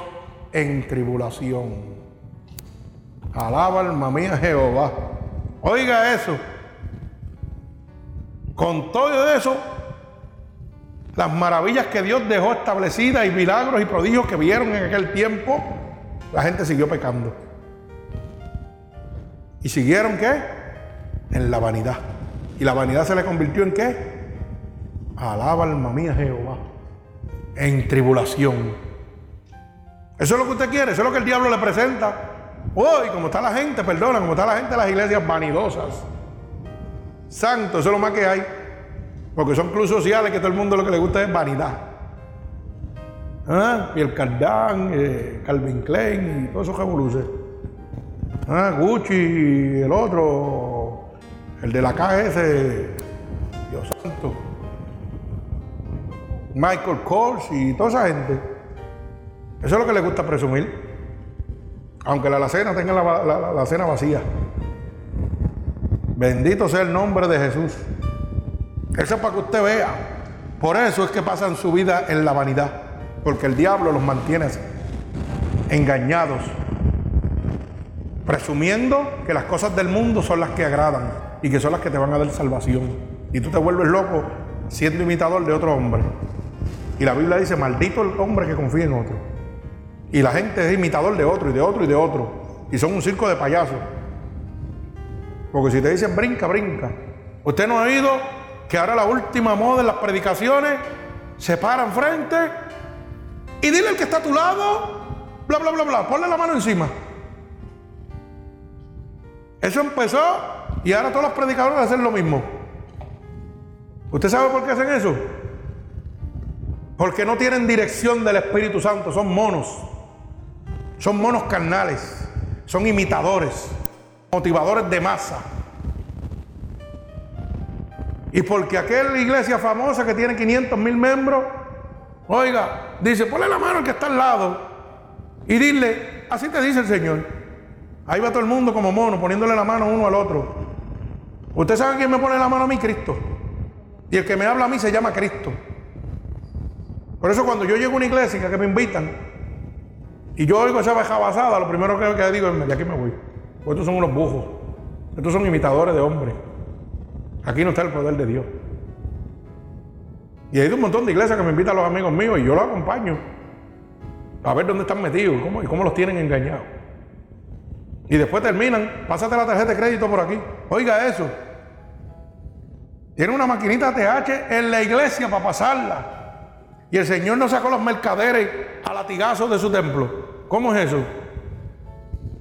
en tribulación. Alaba alma mía Jehová. Oiga eso. Con todo eso, las maravillas que Dios dejó establecidas y milagros y prodigios que vieron en aquel tiempo, la gente siguió pecando. ¿Y siguieron qué? En la vanidad. ¿Y la vanidad se le convirtió en qué? Alaba alma mía Jehová. En tribulación. Eso es lo que usted quiere, eso es lo que el diablo le presenta. Hoy, como está la gente, perdona, como está la gente de las iglesias vanidosas. Santo, eso es lo más que hay. Porque son clubes sociales que todo el mundo lo que le gusta es vanidad. ¿Ah? Y el Cardán, eh, Calvin Klein y todos esos revoluces. Ah, Gucci, el otro, el de la KS, Dios santo. Michael Kors y toda esa gente. Eso es lo que le gusta presumir. Aunque la alacena tenga la, la cena vacía. Bendito sea el nombre de Jesús. Eso es para que usted vea. Por eso es que pasan su vida en la vanidad. Porque el diablo los mantiene engañados. Presumiendo que las cosas del mundo son las que agradan y que son las que te van a dar salvación. Y tú te vuelves loco siendo imitador de otro hombre. Y la Biblia dice, maldito el hombre que confía en otro. Y la gente es imitador de otro y de otro y de otro. Y son un circo de payasos. Porque si te dicen brinca, brinca. Usted no ha oído que ahora la última moda en las predicaciones se paran frente y dile al que está a tu lado, bla, bla, bla, bla, ponle la mano encima. Eso empezó y ahora todos los predicadores hacen lo mismo. ¿Usted sabe por qué hacen eso? Porque no tienen dirección del Espíritu Santo, son monos. Son monos carnales, son imitadores, motivadores de masa. Y porque aquella iglesia famosa que tiene 500 mil miembros, oiga, dice, ponle la mano al que está al lado y dile, así te dice el Señor. Ahí va todo el mundo como mono, poniéndole la mano uno al otro. Usted sabe quién me pone la mano a mí, Cristo. Y el que me habla a mí se llama Cristo. Por eso cuando yo llego a una iglesia que me invitan y yo oigo esa veja basada, lo primero que, que digo es, de aquí me voy. Porque estos son unos bujos. Estos son imitadores de hombres. Aquí no está el poder de Dios. Y hay un montón de iglesias que me invitan a los amigos míos y yo los acompaño a ver dónde están metidos cómo, y cómo los tienen engañados. Y después terminan, pásate la tarjeta de crédito por aquí. Oiga eso. Tiene una maquinita TH en la iglesia para pasarla. Y el Señor no sacó los mercaderes a latigazos de su templo. ¿Cómo es eso?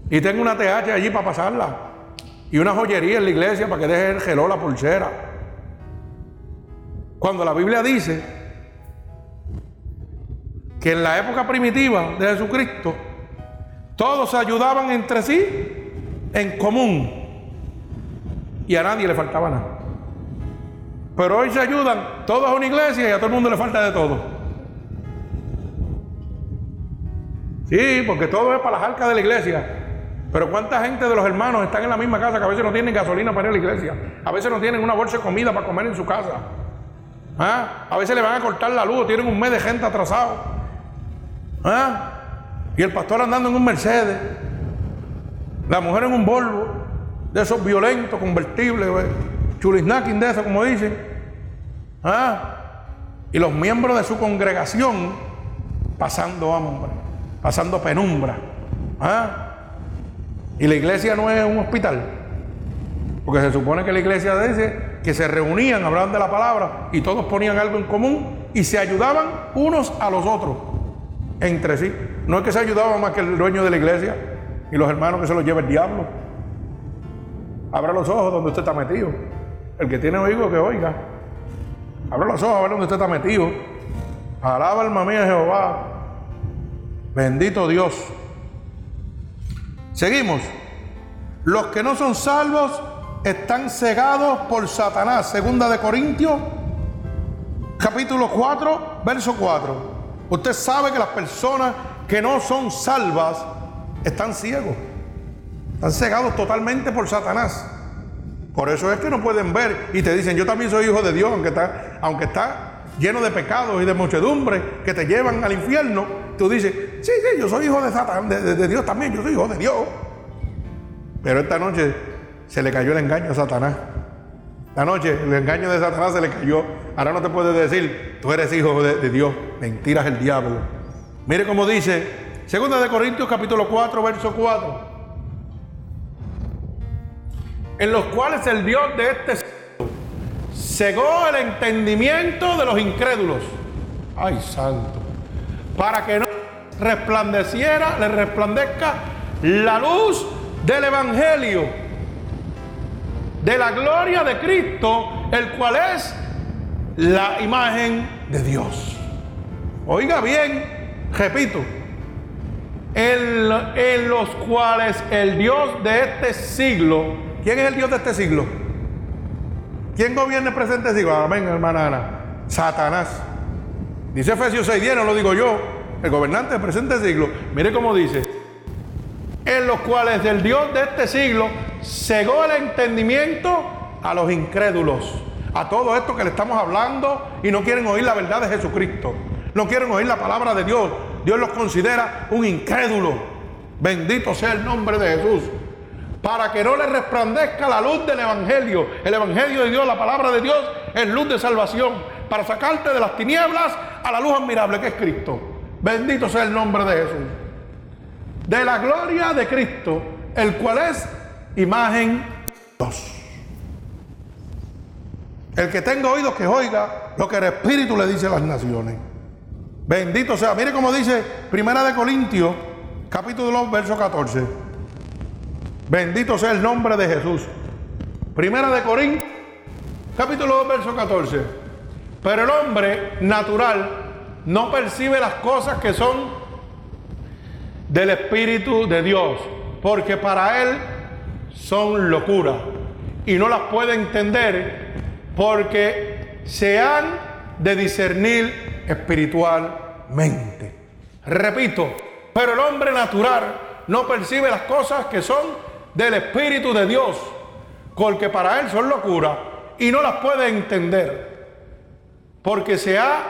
Y tengo una TH allí para pasarla y una joyería en la iglesia para que deje el geló la pulsera. Cuando la Biblia dice que en la época primitiva de Jesucristo todos se ayudaban entre sí en común y a nadie le faltaba nada. Pero hoy se ayudan todos a una iglesia y a todo el mundo le falta de todo. Sí, porque todo es para las arcas de la iglesia. Pero cuánta gente de los hermanos están en la misma casa que a veces no tienen gasolina para ir a la iglesia. A veces no tienen una bolsa de comida para comer en su casa. ¿Ah? A veces le van a cortar la luz, tienen un mes de gente atrasado. ¿Ah? Y el pastor andando en un Mercedes. La mujer en un Volvo. De esos violentos, convertibles, chulisnakin de eso, como dicen. ¿Ah? Y los miembros de su congregación pasando hambre, pasando penumbra. ¿Ah? Y la iglesia no es un hospital. Porque se supone que la iglesia dice que se reunían, hablaban de la palabra y todos ponían algo en común y se ayudaban unos a los otros entre sí. No es que se ayudaban más que el dueño de la iglesia y los hermanos que se los lleva el diablo. Abra los ojos donde usted está metido. El que tiene oído que oiga. Abra los ojos a ver donde usted está metido. Alaba alma mía Jehová. Bendito Dios. Seguimos. Los que no son salvos están cegados por Satanás. Segunda de Corintios, capítulo 4, verso 4. Usted sabe que las personas que no son salvas están ciegos. Están cegados totalmente por Satanás. Por eso es que no pueden ver y te dicen, yo también soy hijo de Dios, aunque está, aunque está lleno de pecados y de muchedumbre que te llevan al infierno. Tú dices, sí, sí, yo soy hijo de, Satanás, de, Dios también, yo soy hijo de Dios. Pero esta noche se le cayó el engaño a Satanás. Esta noche el engaño de Satanás se le cayó. Ahora no te puedes decir, tú eres hijo de, Dios. Mentiras el diablo. Mire cómo dice, segunda de Corintios capítulo 4, verso 4. En los cuales el Dios de este cegó el entendimiento de los incrédulos. Ay, santo para que no resplandeciera, le resplandezca la luz del Evangelio, de la gloria de Cristo, el cual es la imagen de Dios. Oiga bien, repito, en, los cuales el Dios de este siglo, ¿quién es el Dios de este siglo? ¿Quién gobierna el presente siglo? Amén, hermana Ana. Satanás. Dice Efesios 6.10, no lo digo yo, el gobernante del presente siglo. Mire cómo dice, en los cuales el Dios de este siglo cegó el entendimiento a los incrédulos, a todo esto que le estamos hablando y no quieren oír la verdad de Jesucristo, no quieren oír la palabra de Dios. Dios los considera un incrédulo. Bendito sea el nombre de Jesús. Para que no le resplandezca la luz del Evangelio. El Evangelio de Dios, la palabra de Dios, es luz de salvación. Para sacarte de las tinieblas a la luz admirable que es Cristo. Bendito sea el nombre de Jesús. De la gloria de Cristo, el cual es imagen 2. El que tenga oídos que oiga lo que el Espíritu le dice a las naciones. Bendito sea. Mire cómo dice Primera de Corintios, capítulo 2, verso 14. Bendito sea el nombre de Jesús. Primera de Corintios, capítulo 2, verso 14. Pero el hombre natural no percibe las cosas que son del Espíritu de Dios, porque para él son locura y no las puede entender porque se han de discernir espiritualmente. Repito, pero el hombre natural no percibe las cosas que son del Espíritu de Dios, porque para él son locura y no las puede entender, porque se ha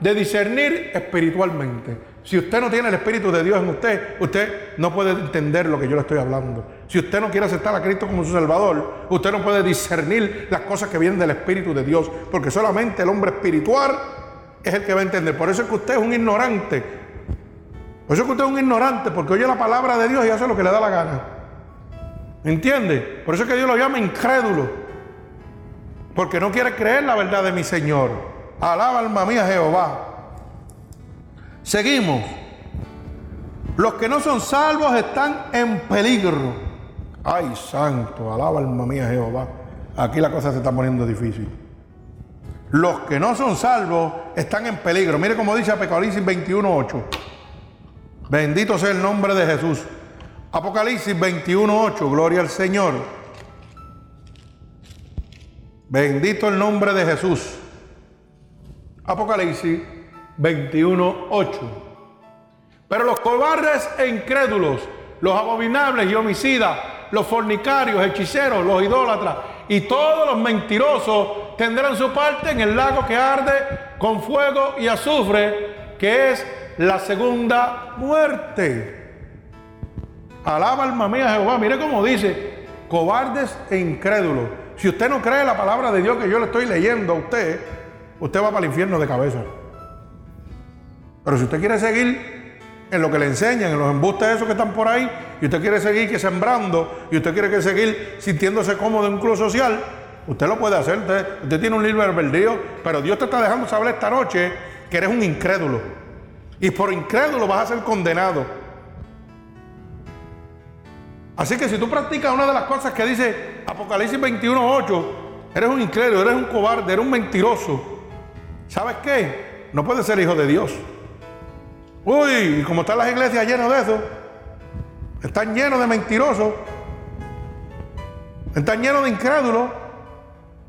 de discernir espiritualmente. Si usted no tiene el Espíritu de Dios en usted, usted no puede entender lo que yo le estoy hablando. Si usted no quiere aceptar a Cristo como su Salvador, usted no puede discernir las cosas que vienen del Espíritu de Dios, porque solamente el hombre espiritual es el que va a entender. Por eso es que usted es un ignorante. Por eso es que usted es un ignorante, porque oye la palabra de Dios y hace lo que le da la gana. ¿Entiende? Por eso es que Dios lo llama incrédulo. Porque no quiere creer la verdad de mi Señor. Alaba alma mía Jehová. Seguimos. Los que no son salvos están en peligro. Ay, santo, alaba alma mía Jehová. Aquí la cosa se está poniendo difícil. Los que no son salvos están en peligro. Mire cómo dice Apocalipsis 21.8. Bendito sea el nombre de Jesús. Apocalipsis 21.8. Gloria al Señor. Bendito el nombre de Jesús. Apocalipsis 21.8. Pero los cobardes e incrédulos, los abominables y homicidas, los fornicarios, hechiceros, los idólatras y todos los mentirosos tendrán su parte en el lago que arde con fuego y azufre, que es la segunda muerte. Alaba alma mía Jehová. Mire cómo dice, cobardes e incrédulos. Si usted no cree la palabra de Dios que yo le estoy leyendo a usted, usted va para el infierno de cabeza. Pero si usted quiere seguir en lo que le enseñan, en los embustes esos que están por ahí, y usted quiere seguir que sembrando, y usted quiere que seguir sintiéndose cómodo en un club social, usted lo puede hacer. Usted, tiene un libre albedrío, pero Dios te está dejando saber esta noche que eres un incrédulo. Y por incrédulo vas a ser condenado. Así que si tú practicas una de las cosas que dice Apocalipsis 21.8, eres un incrédulo, eres un cobarde, eres un mentiroso. ¿Sabes qué? No puedes ser hijo de Dios. Uy, como están las iglesias llenas de eso, están llenos de mentirosos, están llenos de incrédulos,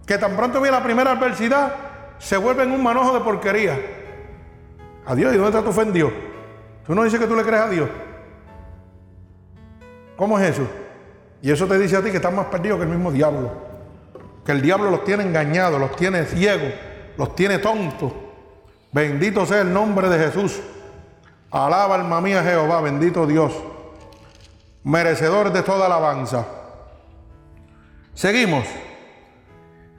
que tan pronto viene la primera adversidad, se vuelven un manojo de porquería. Adiós, ¿y dónde está tu fe en Dios? Tú no dices que tú le crees a Dios. ¿Cómo es eso? Y eso te dice a ti que estás más perdido que el mismo diablo. Que el diablo los tiene engañados, los tiene ciegos, los tiene tontos. Bendito sea el nombre de Jesús. Alaba alma mía Jehová, bendito Dios, merecedor de toda alabanza. Seguimos.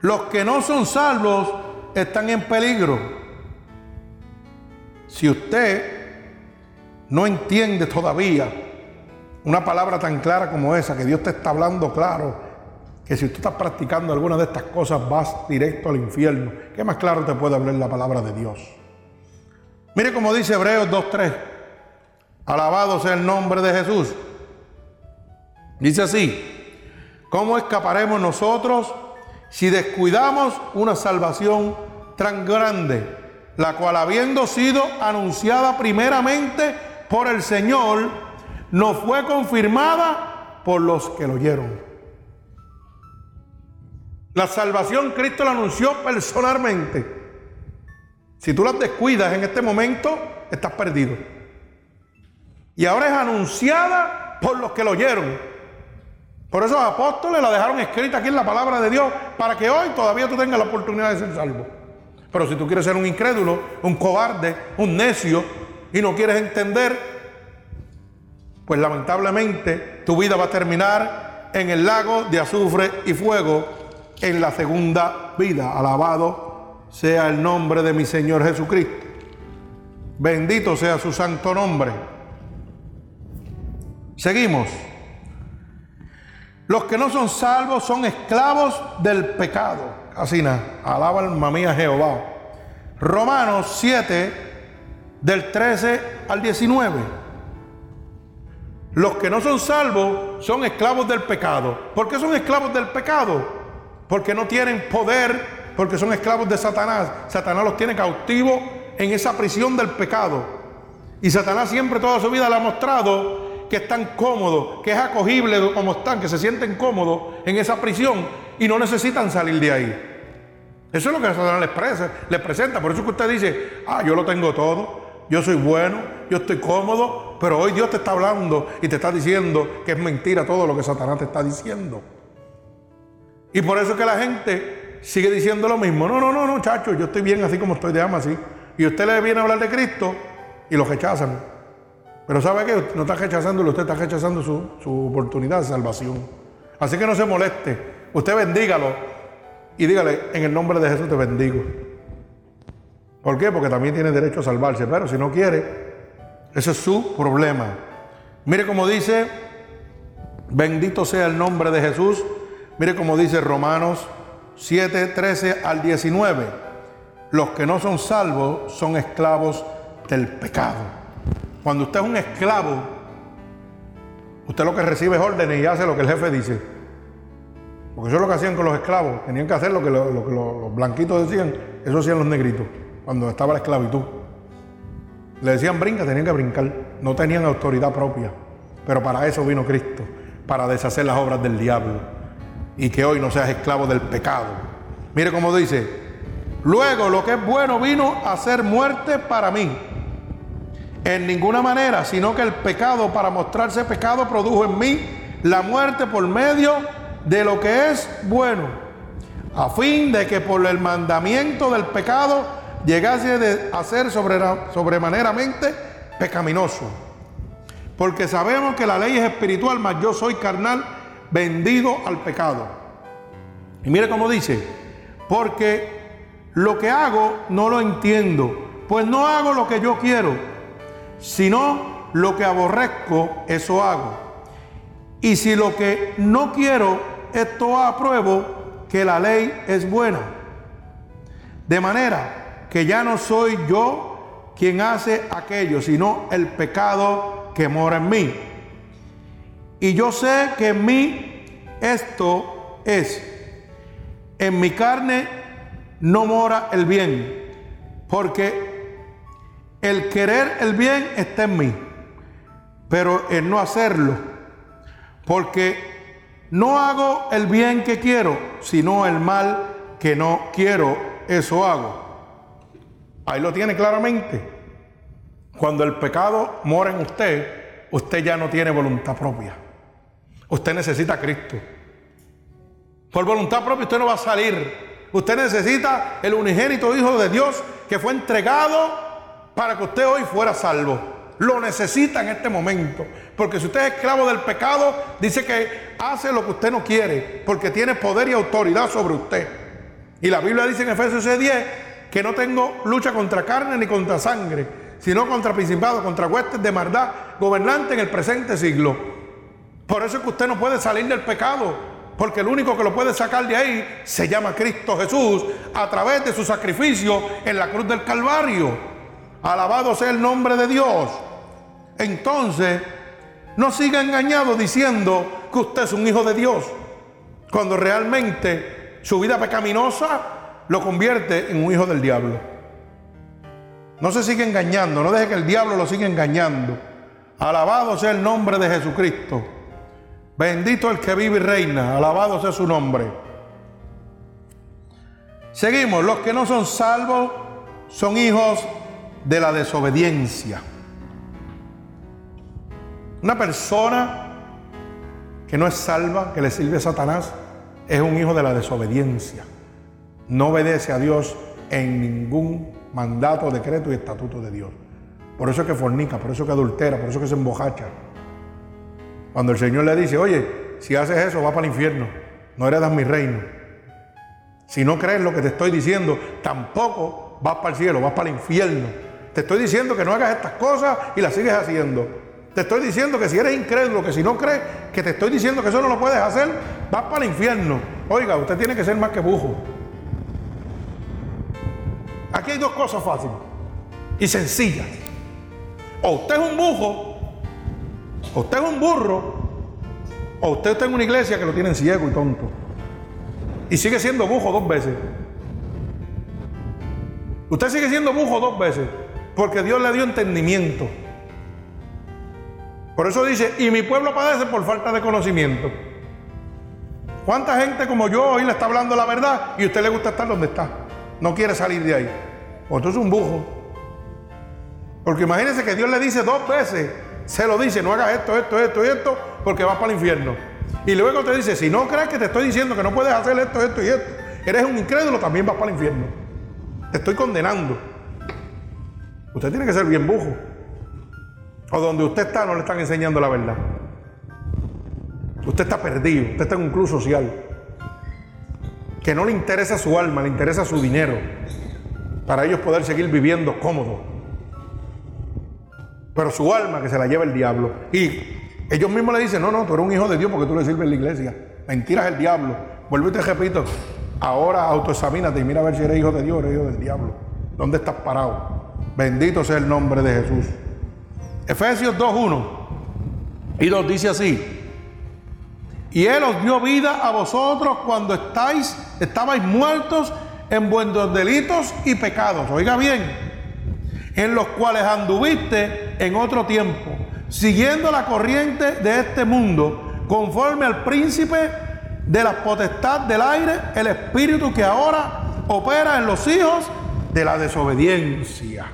Los que no son salvos están en peligro. Si usted no entiende todavía una palabra tan clara como esa, que Dios te está hablando claro, que si tú estás practicando alguna de estas cosas vas directo al infierno, ¿qué más claro te puede hablar la palabra de Dios? Mire cómo dice Hebreos 2.3. Alabado sea el nombre de Jesús. Dice así, ¿cómo escaparemos nosotros si descuidamos una salvación tan grande, la cual habiendo sido anunciada primeramente por el Señor, no fue confirmada por los que lo oyeron. La salvación Cristo la anunció personalmente. Si tú las descuidas en este momento, estás perdido. Y ahora es anunciada por los que lo oyeron. Por eso los apóstoles la dejaron escrita aquí en la palabra de Dios, para que hoy todavía tú tengas la oportunidad de ser salvo. Pero si tú quieres ser un incrédulo, un cobarde, un necio, y no quieres entender, pues lamentablemente tu vida va a terminar en el lago de azufre y fuego en la segunda vida. Alabado sea el nombre de mi Señor Jesucristo. Bendito sea su santo nombre. Seguimos. Los que no son salvos son esclavos del pecado. Así nada. Alaba alma mía Jehová. Romanos 7, del 13 al 19. Los que no son salvos son esclavos del pecado. ¿Por qué son esclavos del pecado? Porque no tienen poder, porque son esclavos de Satanás. Satanás los tiene cautivos en esa prisión del pecado. Y Satanás siempre toda su vida le ha mostrado que están cómodos, que es acogible como están, que se sienten cómodos en esa prisión y no necesitan salir de ahí. Eso es lo que Satanás les, les presenta. Por eso que usted dice, ah, yo lo tengo todo, yo soy bueno, yo estoy cómodo, pero hoy Dios te está hablando y te está diciendo que es mentira todo lo que Satanás te está diciendo. Y por eso es que la gente sigue diciendo lo mismo. No, no, no, no, chacho, yo estoy bien así como estoy, de ama así. Y usted le viene a hablar de Cristo y lo rechazan. Pero ¿sabe qué? No está rechazándolo, usted está rechazando su, oportunidad de salvación. Así que no se moleste. Usted bendígalo y dígale, en el nombre de Jesús te bendigo. ¿Por qué? Porque también tiene derecho a salvarse. Pero si no quiere, ese es su problema. Mire cómo dice, bendito sea el nombre de Jesús. Mire cómo dice Romanos 7, 13 al 19. Los que no son salvos son esclavos del pecado. Cuando usted es un esclavo, usted lo que recibe es órdenes y hace lo que el jefe dice. Porque eso es lo que hacían con los esclavos. Tenían que hacer lo que, los blanquitos decían, eso hacían los negritos, cuando estaba la esclavitud. Le decían brinca, tenían que brincar. No tenían autoridad propia. Pero para eso vino Cristo, para deshacer las obras del diablo. Y que hoy no seas esclavo del pecado. Mire cómo dice, luego lo que es bueno vino a ser muerte para mí en ninguna manera, sino que el pecado para mostrarse pecado produjo en mí la muerte por medio de lo que es bueno, a fin de que por el mandamiento del pecado llegase a ser sobremaneramente pecaminoso. Porque sabemos que la ley es espiritual, mas yo soy carnal, vendido al pecado. Y mire cómo dice, porque lo que hago no lo entiendo, pues no hago lo que yo quiero sino lo que aborrezco, eso hago. Y si lo que no quiero, esto apruebo, que la ley es buena. De manera que ya no soy yo quien hace aquello, sino el pecado que mora en mí. Y yo sé que en mí esto es, en mi carne no mora el bien, porque el querer el bien está en mí, pero el no hacerlo, porque no hago el bien que quiero, sino el mal que no quiero, eso hago. Ahí lo tiene claramente. Cuando el pecado mora en usted, usted ya no tiene voluntad propia. Usted necesita a Cristo. Por voluntad propia usted no va a salir. Usted necesita el unigénito Hijo de Dios que fue entregado para que usted hoy fuera salvo. Lo necesita en este momento. Porque si usted es esclavo del pecado, dice que hace lo que usted no quiere, porque tiene poder y autoridad sobre usted. Y la Biblia dice en Efesios 10 que no tengo lucha contra carne ni contra sangre, sino contra principados, contra huestes de maldad, gobernante en el presente siglo. Por eso es que usted no puede salir del pecado, porque el único que lo puede sacar de ahí se llama Cristo Jesús a través de su sacrificio en la cruz del Calvario. Alabado sea el nombre de Dios. Entonces, no siga engañado diciendo que usted es un hijo de Dios, cuando realmente su vida pecaminosa lo convierte en un hijo del diablo. No se sigue engañando, no deje que el diablo lo siga engañando. Alabado sea el nombre de Jesucristo. Bendito el que vive y reina. Alabado sea su nombre. Seguimos. Los que no son salvos son hijos de la desobediencia. Una persona que no es salva, que le sirve a Satanás, es un hijo de la desobediencia. No obedece a Dios en ningún mandato, decreto y estatuto de Dios. Por eso es que fornica, por eso es que adultera, por eso es que se embojacha. Cuando el Señor le dice, oye, si haces eso, va para el infierno, no heredas mi reino. Si no crees lo que te estoy diciendo, tampoco vas para el cielo, vas para el infierno. Te estoy diciendo que no hagas estas cosas y las sigues haciendo. Te estoy diciendo que si eres incrédulo, que si no crees, que te estoy diciendo que eso no lo puedes hacer, vas para el infierno. Oiga, usted tiene que ser más que bujo. Aquí hay dos cosas fáciles y sencillas. O usted es un bujo, o usted es un burro, o usted está en una iglesia que lo tienen ciego y tonto. Y sigue siendo bujo dos veces. Usted sigue siendo bujo dos veces, porque Dios le dio entendimiento. Por eso dice, y mi pueblo padece por falta de conocimiento. ¿Cuánta gente como yo hoy le está hablando la verdad y a usted le gusta estar donde está? No quiere salir de ahí. O entonces es un bujo. Porque imagínense que Dios le dice dos veces, se lo dice, no hagas esto, esto, esto y esto, porque vas para el infierno. Y luego te dice, si no crees que te estoy diciendo que no puedes hacer esto, esto y esto, eres un incrédulo, también vas para el infierno. Te estoy condenando. Usted tiene que ser bien bujo. O donde usted está no le están enseñando la verdad. Usted está perdido, usted está en un club social. Que no le interesa su alma, le interesa su dinero. Para ellos poder seguir viviendo cómodo. Pero su alma que se la lleva el diablo. Y ellos mismos le dicen, no, no, tú eres un hijo de Dios porque tú le sirves en la iglesia. Mentiras el diablo. Vuelvo y te repito, ahora autoexamínate y mira a ver si eres hijo de Dios o eres hijo del diablo. ¿Dónde estás parado? Bendito sea el nombre de Jesús. Efesios 2.1 y 2 dice así. Y Él os dio vida a vosotros cuando estáis, estabais muertos en vuestros delitos y pecados. Oiga bien, en los cuales anduviste en otro tiempo, siguiendo la corriente de este mundo, conforme al príncipe de la potestad del aire, el espíritu que ahora opera en los hijos de la desobediencia.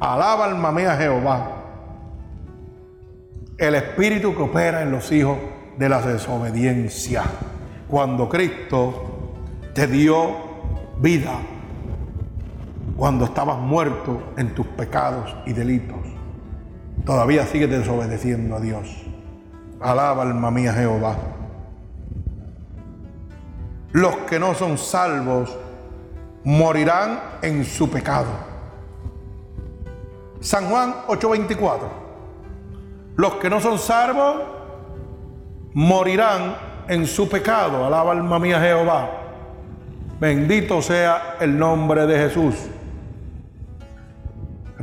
Alaba alma mía Jehová. El espíritu que opera en los hijos de la desobediencia. Cuando Cristo te dio vida, cuando estabas muerto en tus pecados y delitos, todavía sigues desobedeciendo a Dios. Alaba alma mía Jehová. Los que no son salvos morirán en su pecado. San Juan 8:24. Los que no son salvos morirán en su pecado. Alaba alma mía Jehová. Bendito sea el nombre de Jesús.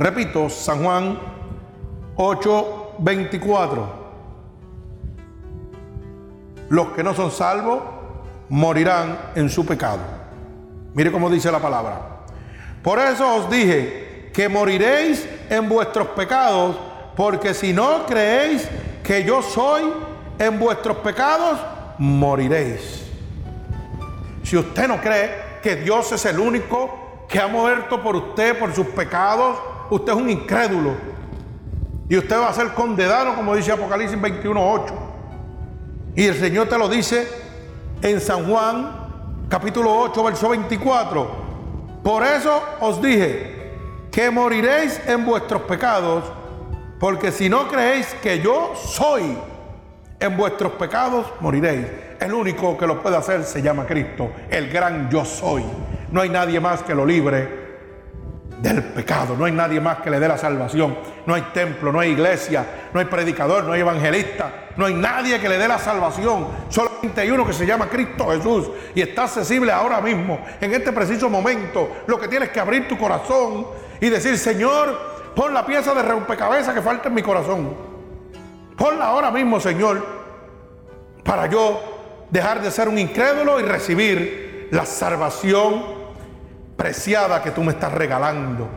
Repito, San Juan 8:24. Los que no son salvos morirán en su pecado. Mire cómo dice la palabra. Por eso os dije que moriréis en vuestros pecados, porque si no creéis que yo soy, en vuestros pecados moriréis. Si usted no cree que Dios es el único que ha muerto por usted, por sus pecados, usted es un incrédulo. Y usted va a ser condenado, como dice Apocalipsis 21.8. Y el Señor te lo dice en San Juan, capítulo 8, verso 24. Por eso os dije que moriréis en vuestros pecados, porque si no creéis que yo soy, en vuestros pecados moriréis. El único que lo puede hacer se llama Cristo, el gran yo soy. No hay nadie más que lo libre del pecado. No hay nadie más que le dé la salvación. No hay templo, no hay iglesia, no hay predicador, no hay evangelista. No hay nadie que le dé la salvación. Solamente hay uno que se llama Cristo Jesús. Y está accesible ahora mismo, en este preciso momento. Lo que tienes que abrir tu corazón y decir, Señor, pon la pieza de rompecabezas que falta en mi corazón. Ponla ahora mismo, Señor, para yo dejar de ser un incrédulo y recibir la salvación preciada que tú me estás regalando.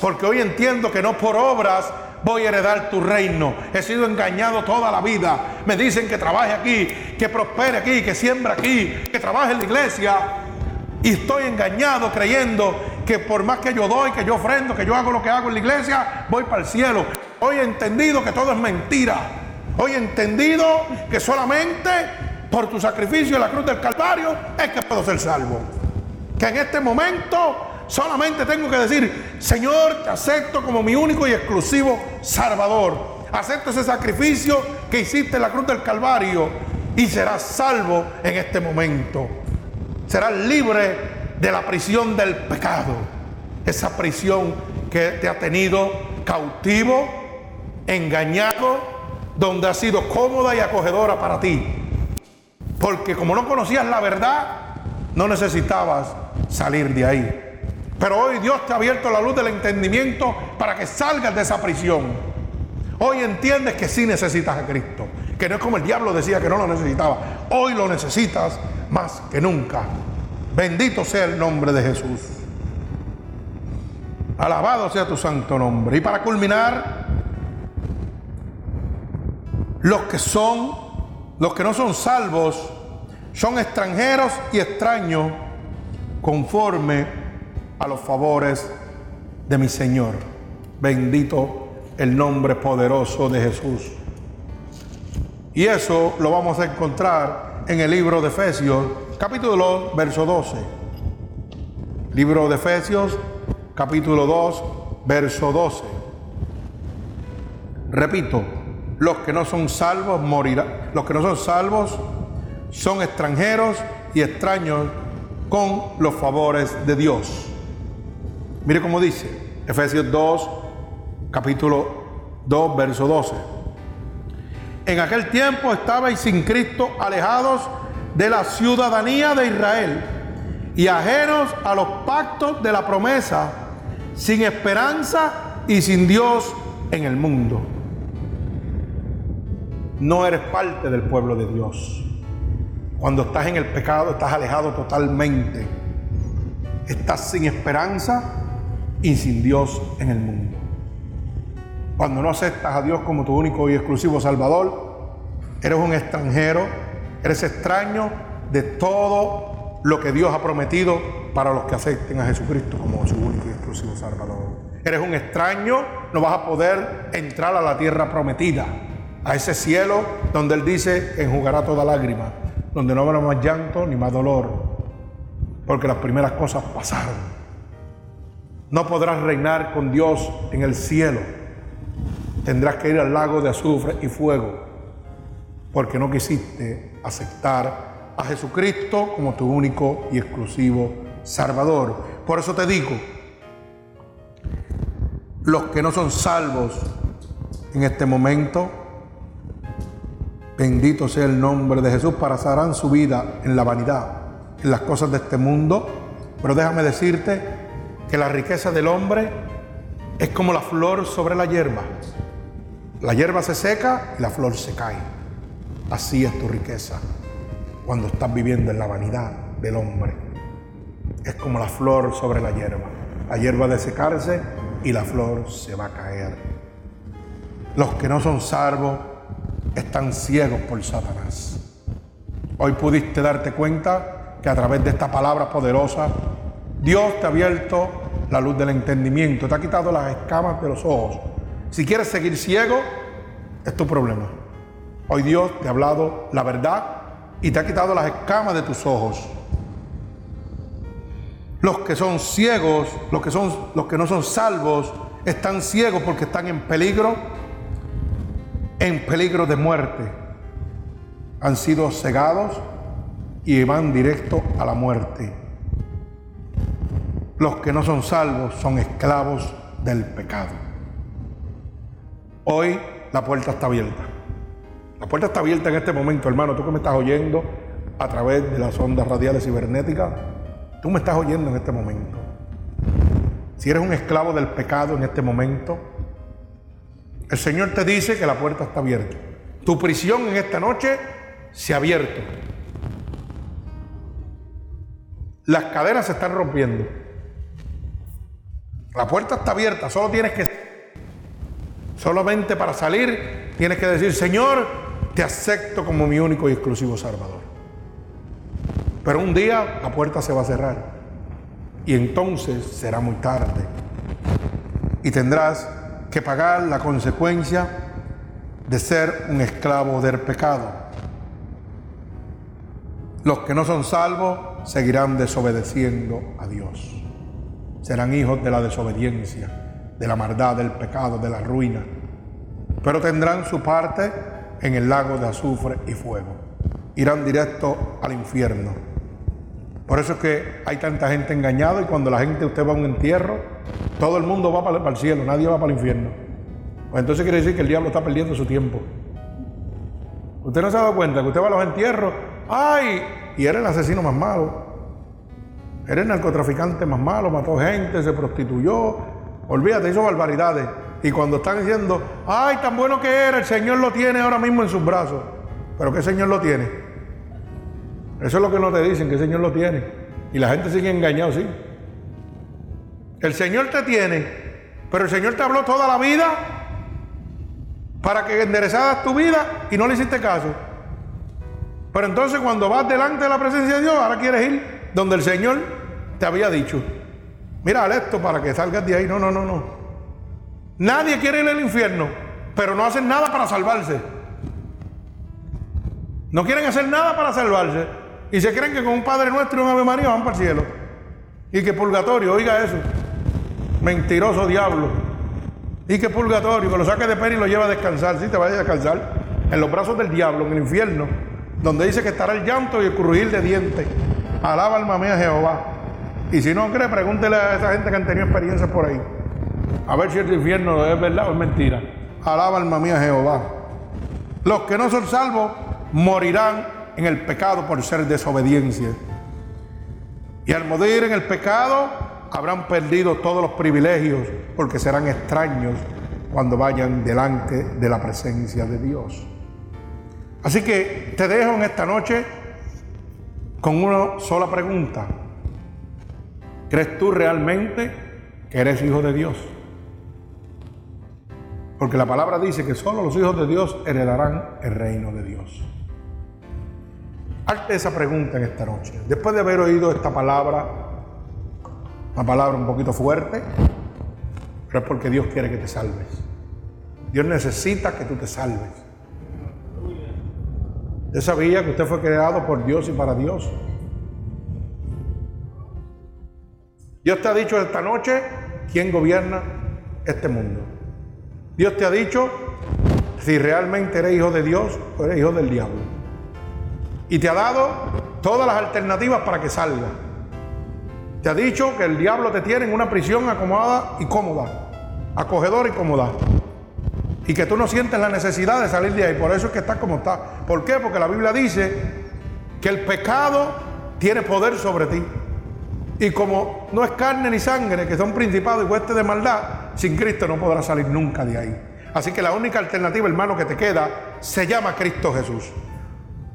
Porque hoy entiendo que no por obras voy a heredar tu reino. He sido engañado toda la vida. Me dicen que trabaje aquí, que prospere aquí, que siembra aquí, que trabaje en la iglesia. Y estoy engañado creyendo que por más que yo doy, que yo ofrendo, que yo hago lo que hago en la iglesia, voy para el cielo. Hoy he entendido que todo es mentira. Hoy he entendido que solamente por tu sacrificio en la cruz del Calvario es que puedo ser salvo. Que en este momento solamente tengo que decir, Señor, te acepto como mi único y exclusivo Salvador. Acepto ese sacrificio que hiciste en la cruz del Calvario y serás salvo en este momento. Serás libre de la prisión del pecado. Esa prisión que te ha tenido cautivo, engañado, donde ha sido cómoda y acogedora para ti. Porque como no conocías la verdad, no necesitabas salir de ahí. Pero hoy Dios te ha abierto la luz del entendimiento para que salgas de esa prisión. Hoy entiendes que sí necesitas a Cristo. Que no es como el diablo decía que no lo necesitaba. Hoy lo necesitas más que nunca. Bendito sea el nombre de Jesús. Alabado sea tu santo nombre. Y para culminar, los que son, los que no son salvos, son extranjeros y extraños conforme a los favores de mi Señor. Bendito el nombre poderoso de Jesús. Y eso lo vamos a encontrar en el libro de Efesios, capítulo 2, verso 12. Libro de Efesios, capítulo 2, verso 12. Repito, los que no son salvos morirán. Los que no son salvos son extranjeros y extraños con los favores de Dios. Mire cómo dice Efesios 2, capítulo 2, verso 12. En aquel tiempo estabais sin Cristo alejados de la ciudadanía de Israel y ajenos a los pactos de la promesa, sin esperanza y sin Dios en el mundo. No eres parte del pueblo de Dios. Cuando estás en el pecado, estás alejado totalmente. Estás sin esperanza y sin Dios en el mundo. Cuando no aceptas a Dios como tu único y exclusivo Salvador, eres un extranjero, eres extraño de todo lo que Dios ha prometido para los que acepten a Jesucristo como su único y exclusivo Salvador. Eres un extraño, no vas a poder entrar a la tierra prometida, a ese cielo donde Él dice enjugará toda lágrima, donde no habrá más llanto ni más dolor, porque las primeras cosas pasaron. No podrás reinar con Dios en el cielo. Tendrás que ir al lago de azufre y fuego, porque no quisiste aceptar a Jesucristo como tu único y exclusivo Salvador. Por eso te digo, los que no son salvos en este momento, bendito sea el nombre de Jesús, pasarán su vida en la vanidad, en las cosas de este mundo. Pero déjame decirte que la riqueza del hombre es como la flor sobre la hierba. La hierba se seca y la flor se cae. Así es tu riqueza cuando estás viviendo en la vanidad del hombre. Es como la flor sobre la hierba. La hierba de secarse y la flor se va a caer. Los que no son salvos están ciegos por Satanás. Hoy pudiste darte cuenta que a través de esta palabra poderosa Dios te ha abierto la luz del entendimiento, te ha quitado las escamas de los ojos. Si quieres seguir ciego, es tu problema. Hoy Dios te ha hablado la verdad y te ha quitado las escamas de tus ojos. Los que son ciegos, los que, son, los que no son salvos, están ciegos porque están en peligro, en peligro de muerte. Han sido cegados y van directo a la muerte. Los que no son salvos son esclavos del pecado. Hoy la puerta está abierta. La puerta está abierta en este momento, hermano. Tú que me estás oyendo a través de las ondas radiales cibernéticas, tú me estás oyendo en este momento. Si eres un esclavo del pecado en este momento, el Señor te dice que la puerta está abierta. Tu prisión en esta noche se ha abierto. Las cadenas se están rompiendo. La puerta está abierta, solo tienes que... Solamente para salir tienes que decir, Señor, te acepto como mi único y exclusivo Salvador. Pero un día la puerta se va a cerrar y entonces será muy tarde y tendrás que pagar la consecuencia de ser un esclavo del pecado. Los que no son salvos seguirán desobedeciendo a Dios. Serán hijos de la desobediencia, de la maldad, del pecado, de la ruina. Pero tendrán su parte en el lago de azufre y fuego. Irán directo al infierno. Por eso es que hay tanta gente engañada y cuando la gente, usted va a un entierro, todo el mundo va para el cielo, nadie va para el infierno. Pues entonces quiere decir que el diablo está perdiendo su tiempo. Usted no se ha dado cuenta que usted va a los entierros, ¡ay! Y era el asesino más malo. Era el narcotraficante más malo, mató gente, se prostituyó. Olvídate, hizo barbaridades. Y cuando están diciendo, ¡ay, tan bueno que era! El Señor lo tiene ahora mismo en sus brazos. ¿Pero qué Señor lo tiene? Eso es lo que no te dicen, que el Señor lo tiene. Y la gente sigue engañado, sí. El Señor te tiene, pero el Señor te habló toda la vida para que enderezaras tu vida y no le hiciste caso. Pero entonces cuando vas delante de la presencia de Dios, ahora quieres ir donde el Señor te había dicho. Mira esto para que salgas de ahí. No, no, no, no. Nadie quiere ir al infierno, pero no hacen nada para salvarse. No quieren hacer nada para salvarse. Y se creen que con un Padre Nuestro y un Ave María van para el cielo. Y que purgatorio, oiga eso. Mentiroso diablo. Y que purgatorio, que lo saque de pena y lo lleva a descansar. Si te vaya a descansar. En los brazos del diablo, en el infierno. Donde dice que estará el llanto y el crujir de dientes. Alaba alma mía Jehová. Y si no cree, pregúntele a esa gente que han tenido experiencias por ahí. A ver si el infierno es verdad o es mentira. Alaba alma mía Jehová. Los que no son salvos morirán en el pecado por ser desobediencia. Y al morir en el pecado habrán perdido todos los privilegios porque serán extraños cuando vayan delante de la presencia de Dios. Así que te dejo en esta noche con una sola pregunta. ¿Crees tú realmente que eres hijo de Dios? Porque la palabra dice que solo los hijos de Dios heredarán el reino de Dios. Hazte esa pregunta en esta noche. Después de haber oído esta palabra, una palabra un poquito fuerte, pero es porque Dios quiere que te salves. Dios necesita que tú te salves. Usted sabía que usted fue creado por Dios y para Dios. Dios te ha dicho esta noche quién gobierna este mundo. Dios te ha dicho si realmente eres hijo de Dios o eres hijo del diablo y te ha dado todas las alternativas para que salga. Te ha dicho que el diablo te tiene en una prisión acomodada y cómoda, acogedora y cómoda. Y que tú no sientes la necesidad de salir de ahí. Por eso es que estás como estás. ¿Por qué? Porque la Biblia dice que el pecado tiene poder sobre ti. Y como no es carne ni sangre, que son principados y huestes de maldad, sin Cristo no podrás salir nunca de ahí. Así que la única alternativa, hermano, que te queda se llama Cristo Jesús.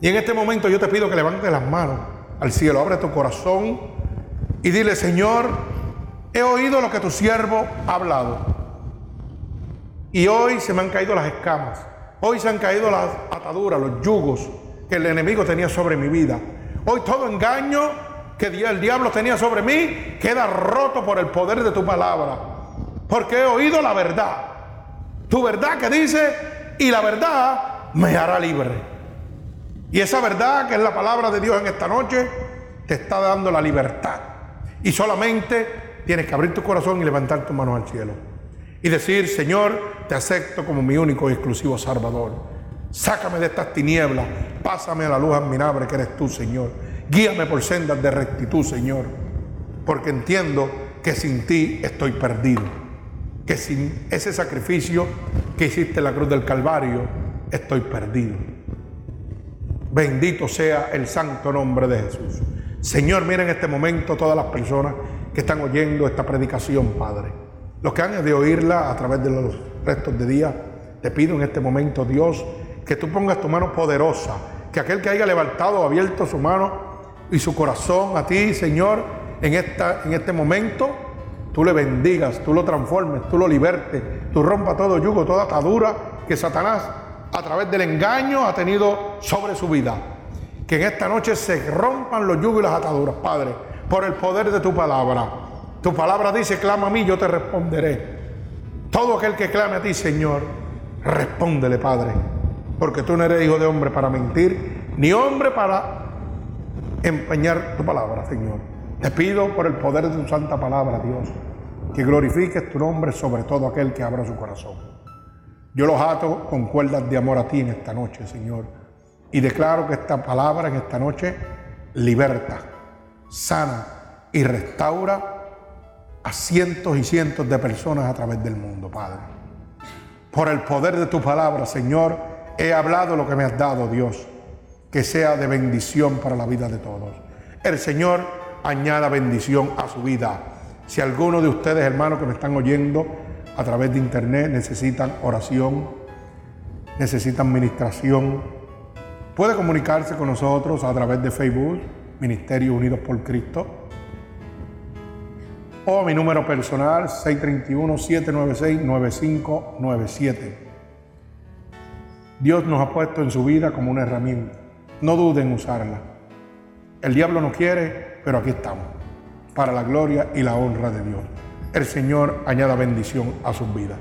Y en este momento yo te pido que levantes las manos al cielo, abre tu corazón y dile, Señor, he oído lo que tu siervo ha hablado. Y hoy se me han caído las escamas, hoy se han caído las ataduras, los yugos que el enemigo tenía sobre mi vida. Hoy todo engaño que el diablo tenía sobre mí queda roto por el poder de tu palabra. Porque he oído la verdad. Tu verdad que dice, y la verdad me hará libre. Y esa verdad que es la palabra de Dios en esta noche te está dando la libertad. Y solamente tienes que abrir tu corazón y levantar tu mano al cielo. Y decir, Señor, te acepto como mi único y exclusivo Salvador. Sácame de estas tinieblas, pásame a la luz admirable que eres tú, Señor. Guíame por sendas de rectitud, Señor. Porque entiendo que sin ti estoy perdido. Que sin ese sacrificio que hiciste en la cruz del Calvario, estoy perdido. Bendito sea el santo nombre de Jesús. Señor, mira en este momento todas las personas que están oyendo esta predicación, Padre. Los que han de oírla a través de los restos de día, te pido en este momento, Dios, que tú pongas tu mano poderosa, que aquel que haya levantado, abierto su mano y su corazón a ti, Señor, en, esta, en este momento, tú le bendigas, tú lo transformes, tú lo libertes, tú rompa todo yugo, toda atadura que Satanás a través del engaño ha tenido sobre su vida. Que en esta noche se rompan los yugos y las ataduras, Padre, por el poder de tu palabra. Tu palabra dice, clama a mí, yo te responderé. Todo aquel que clame a ti, Señor, respóndele, Padre. Porque tú no eres hijo de hombre para mentir, ni hombre para empeñar tu palabra, Señor. Te pido por el poder de tu santa palabra, Dios, que glorifiques tu nombre sobre todo aquel que abra su corazón. Yo los ato con cuerdas de amor a ti en esta noche, Señor. Y declaro que esta palabra en esta noche liberta, sana y restaura a cientos y cientos de personas a través del mundo, Padre. Por el poder de tu palabra, Señor, he hablado lo que me has dado, Dios. Que sea de bendición para la vida de todos. El Señor añada bendición a su vida. Si alguno de ustedes, hermanos, que me están oyendo a través de internet, necesitan oración, necesitan ministración, puede comunicarse con nosotros a través de Facebook, Ministerio Unidos por Cristo, o mi número personal 631-796-9597. Dios nos ha puesto en su vida como una herramienta. No duden en usarla. El diablo no quiere, pero aquí estamos, para la gloria y la honra de Dios. El Señor añada bendición a sus vidas.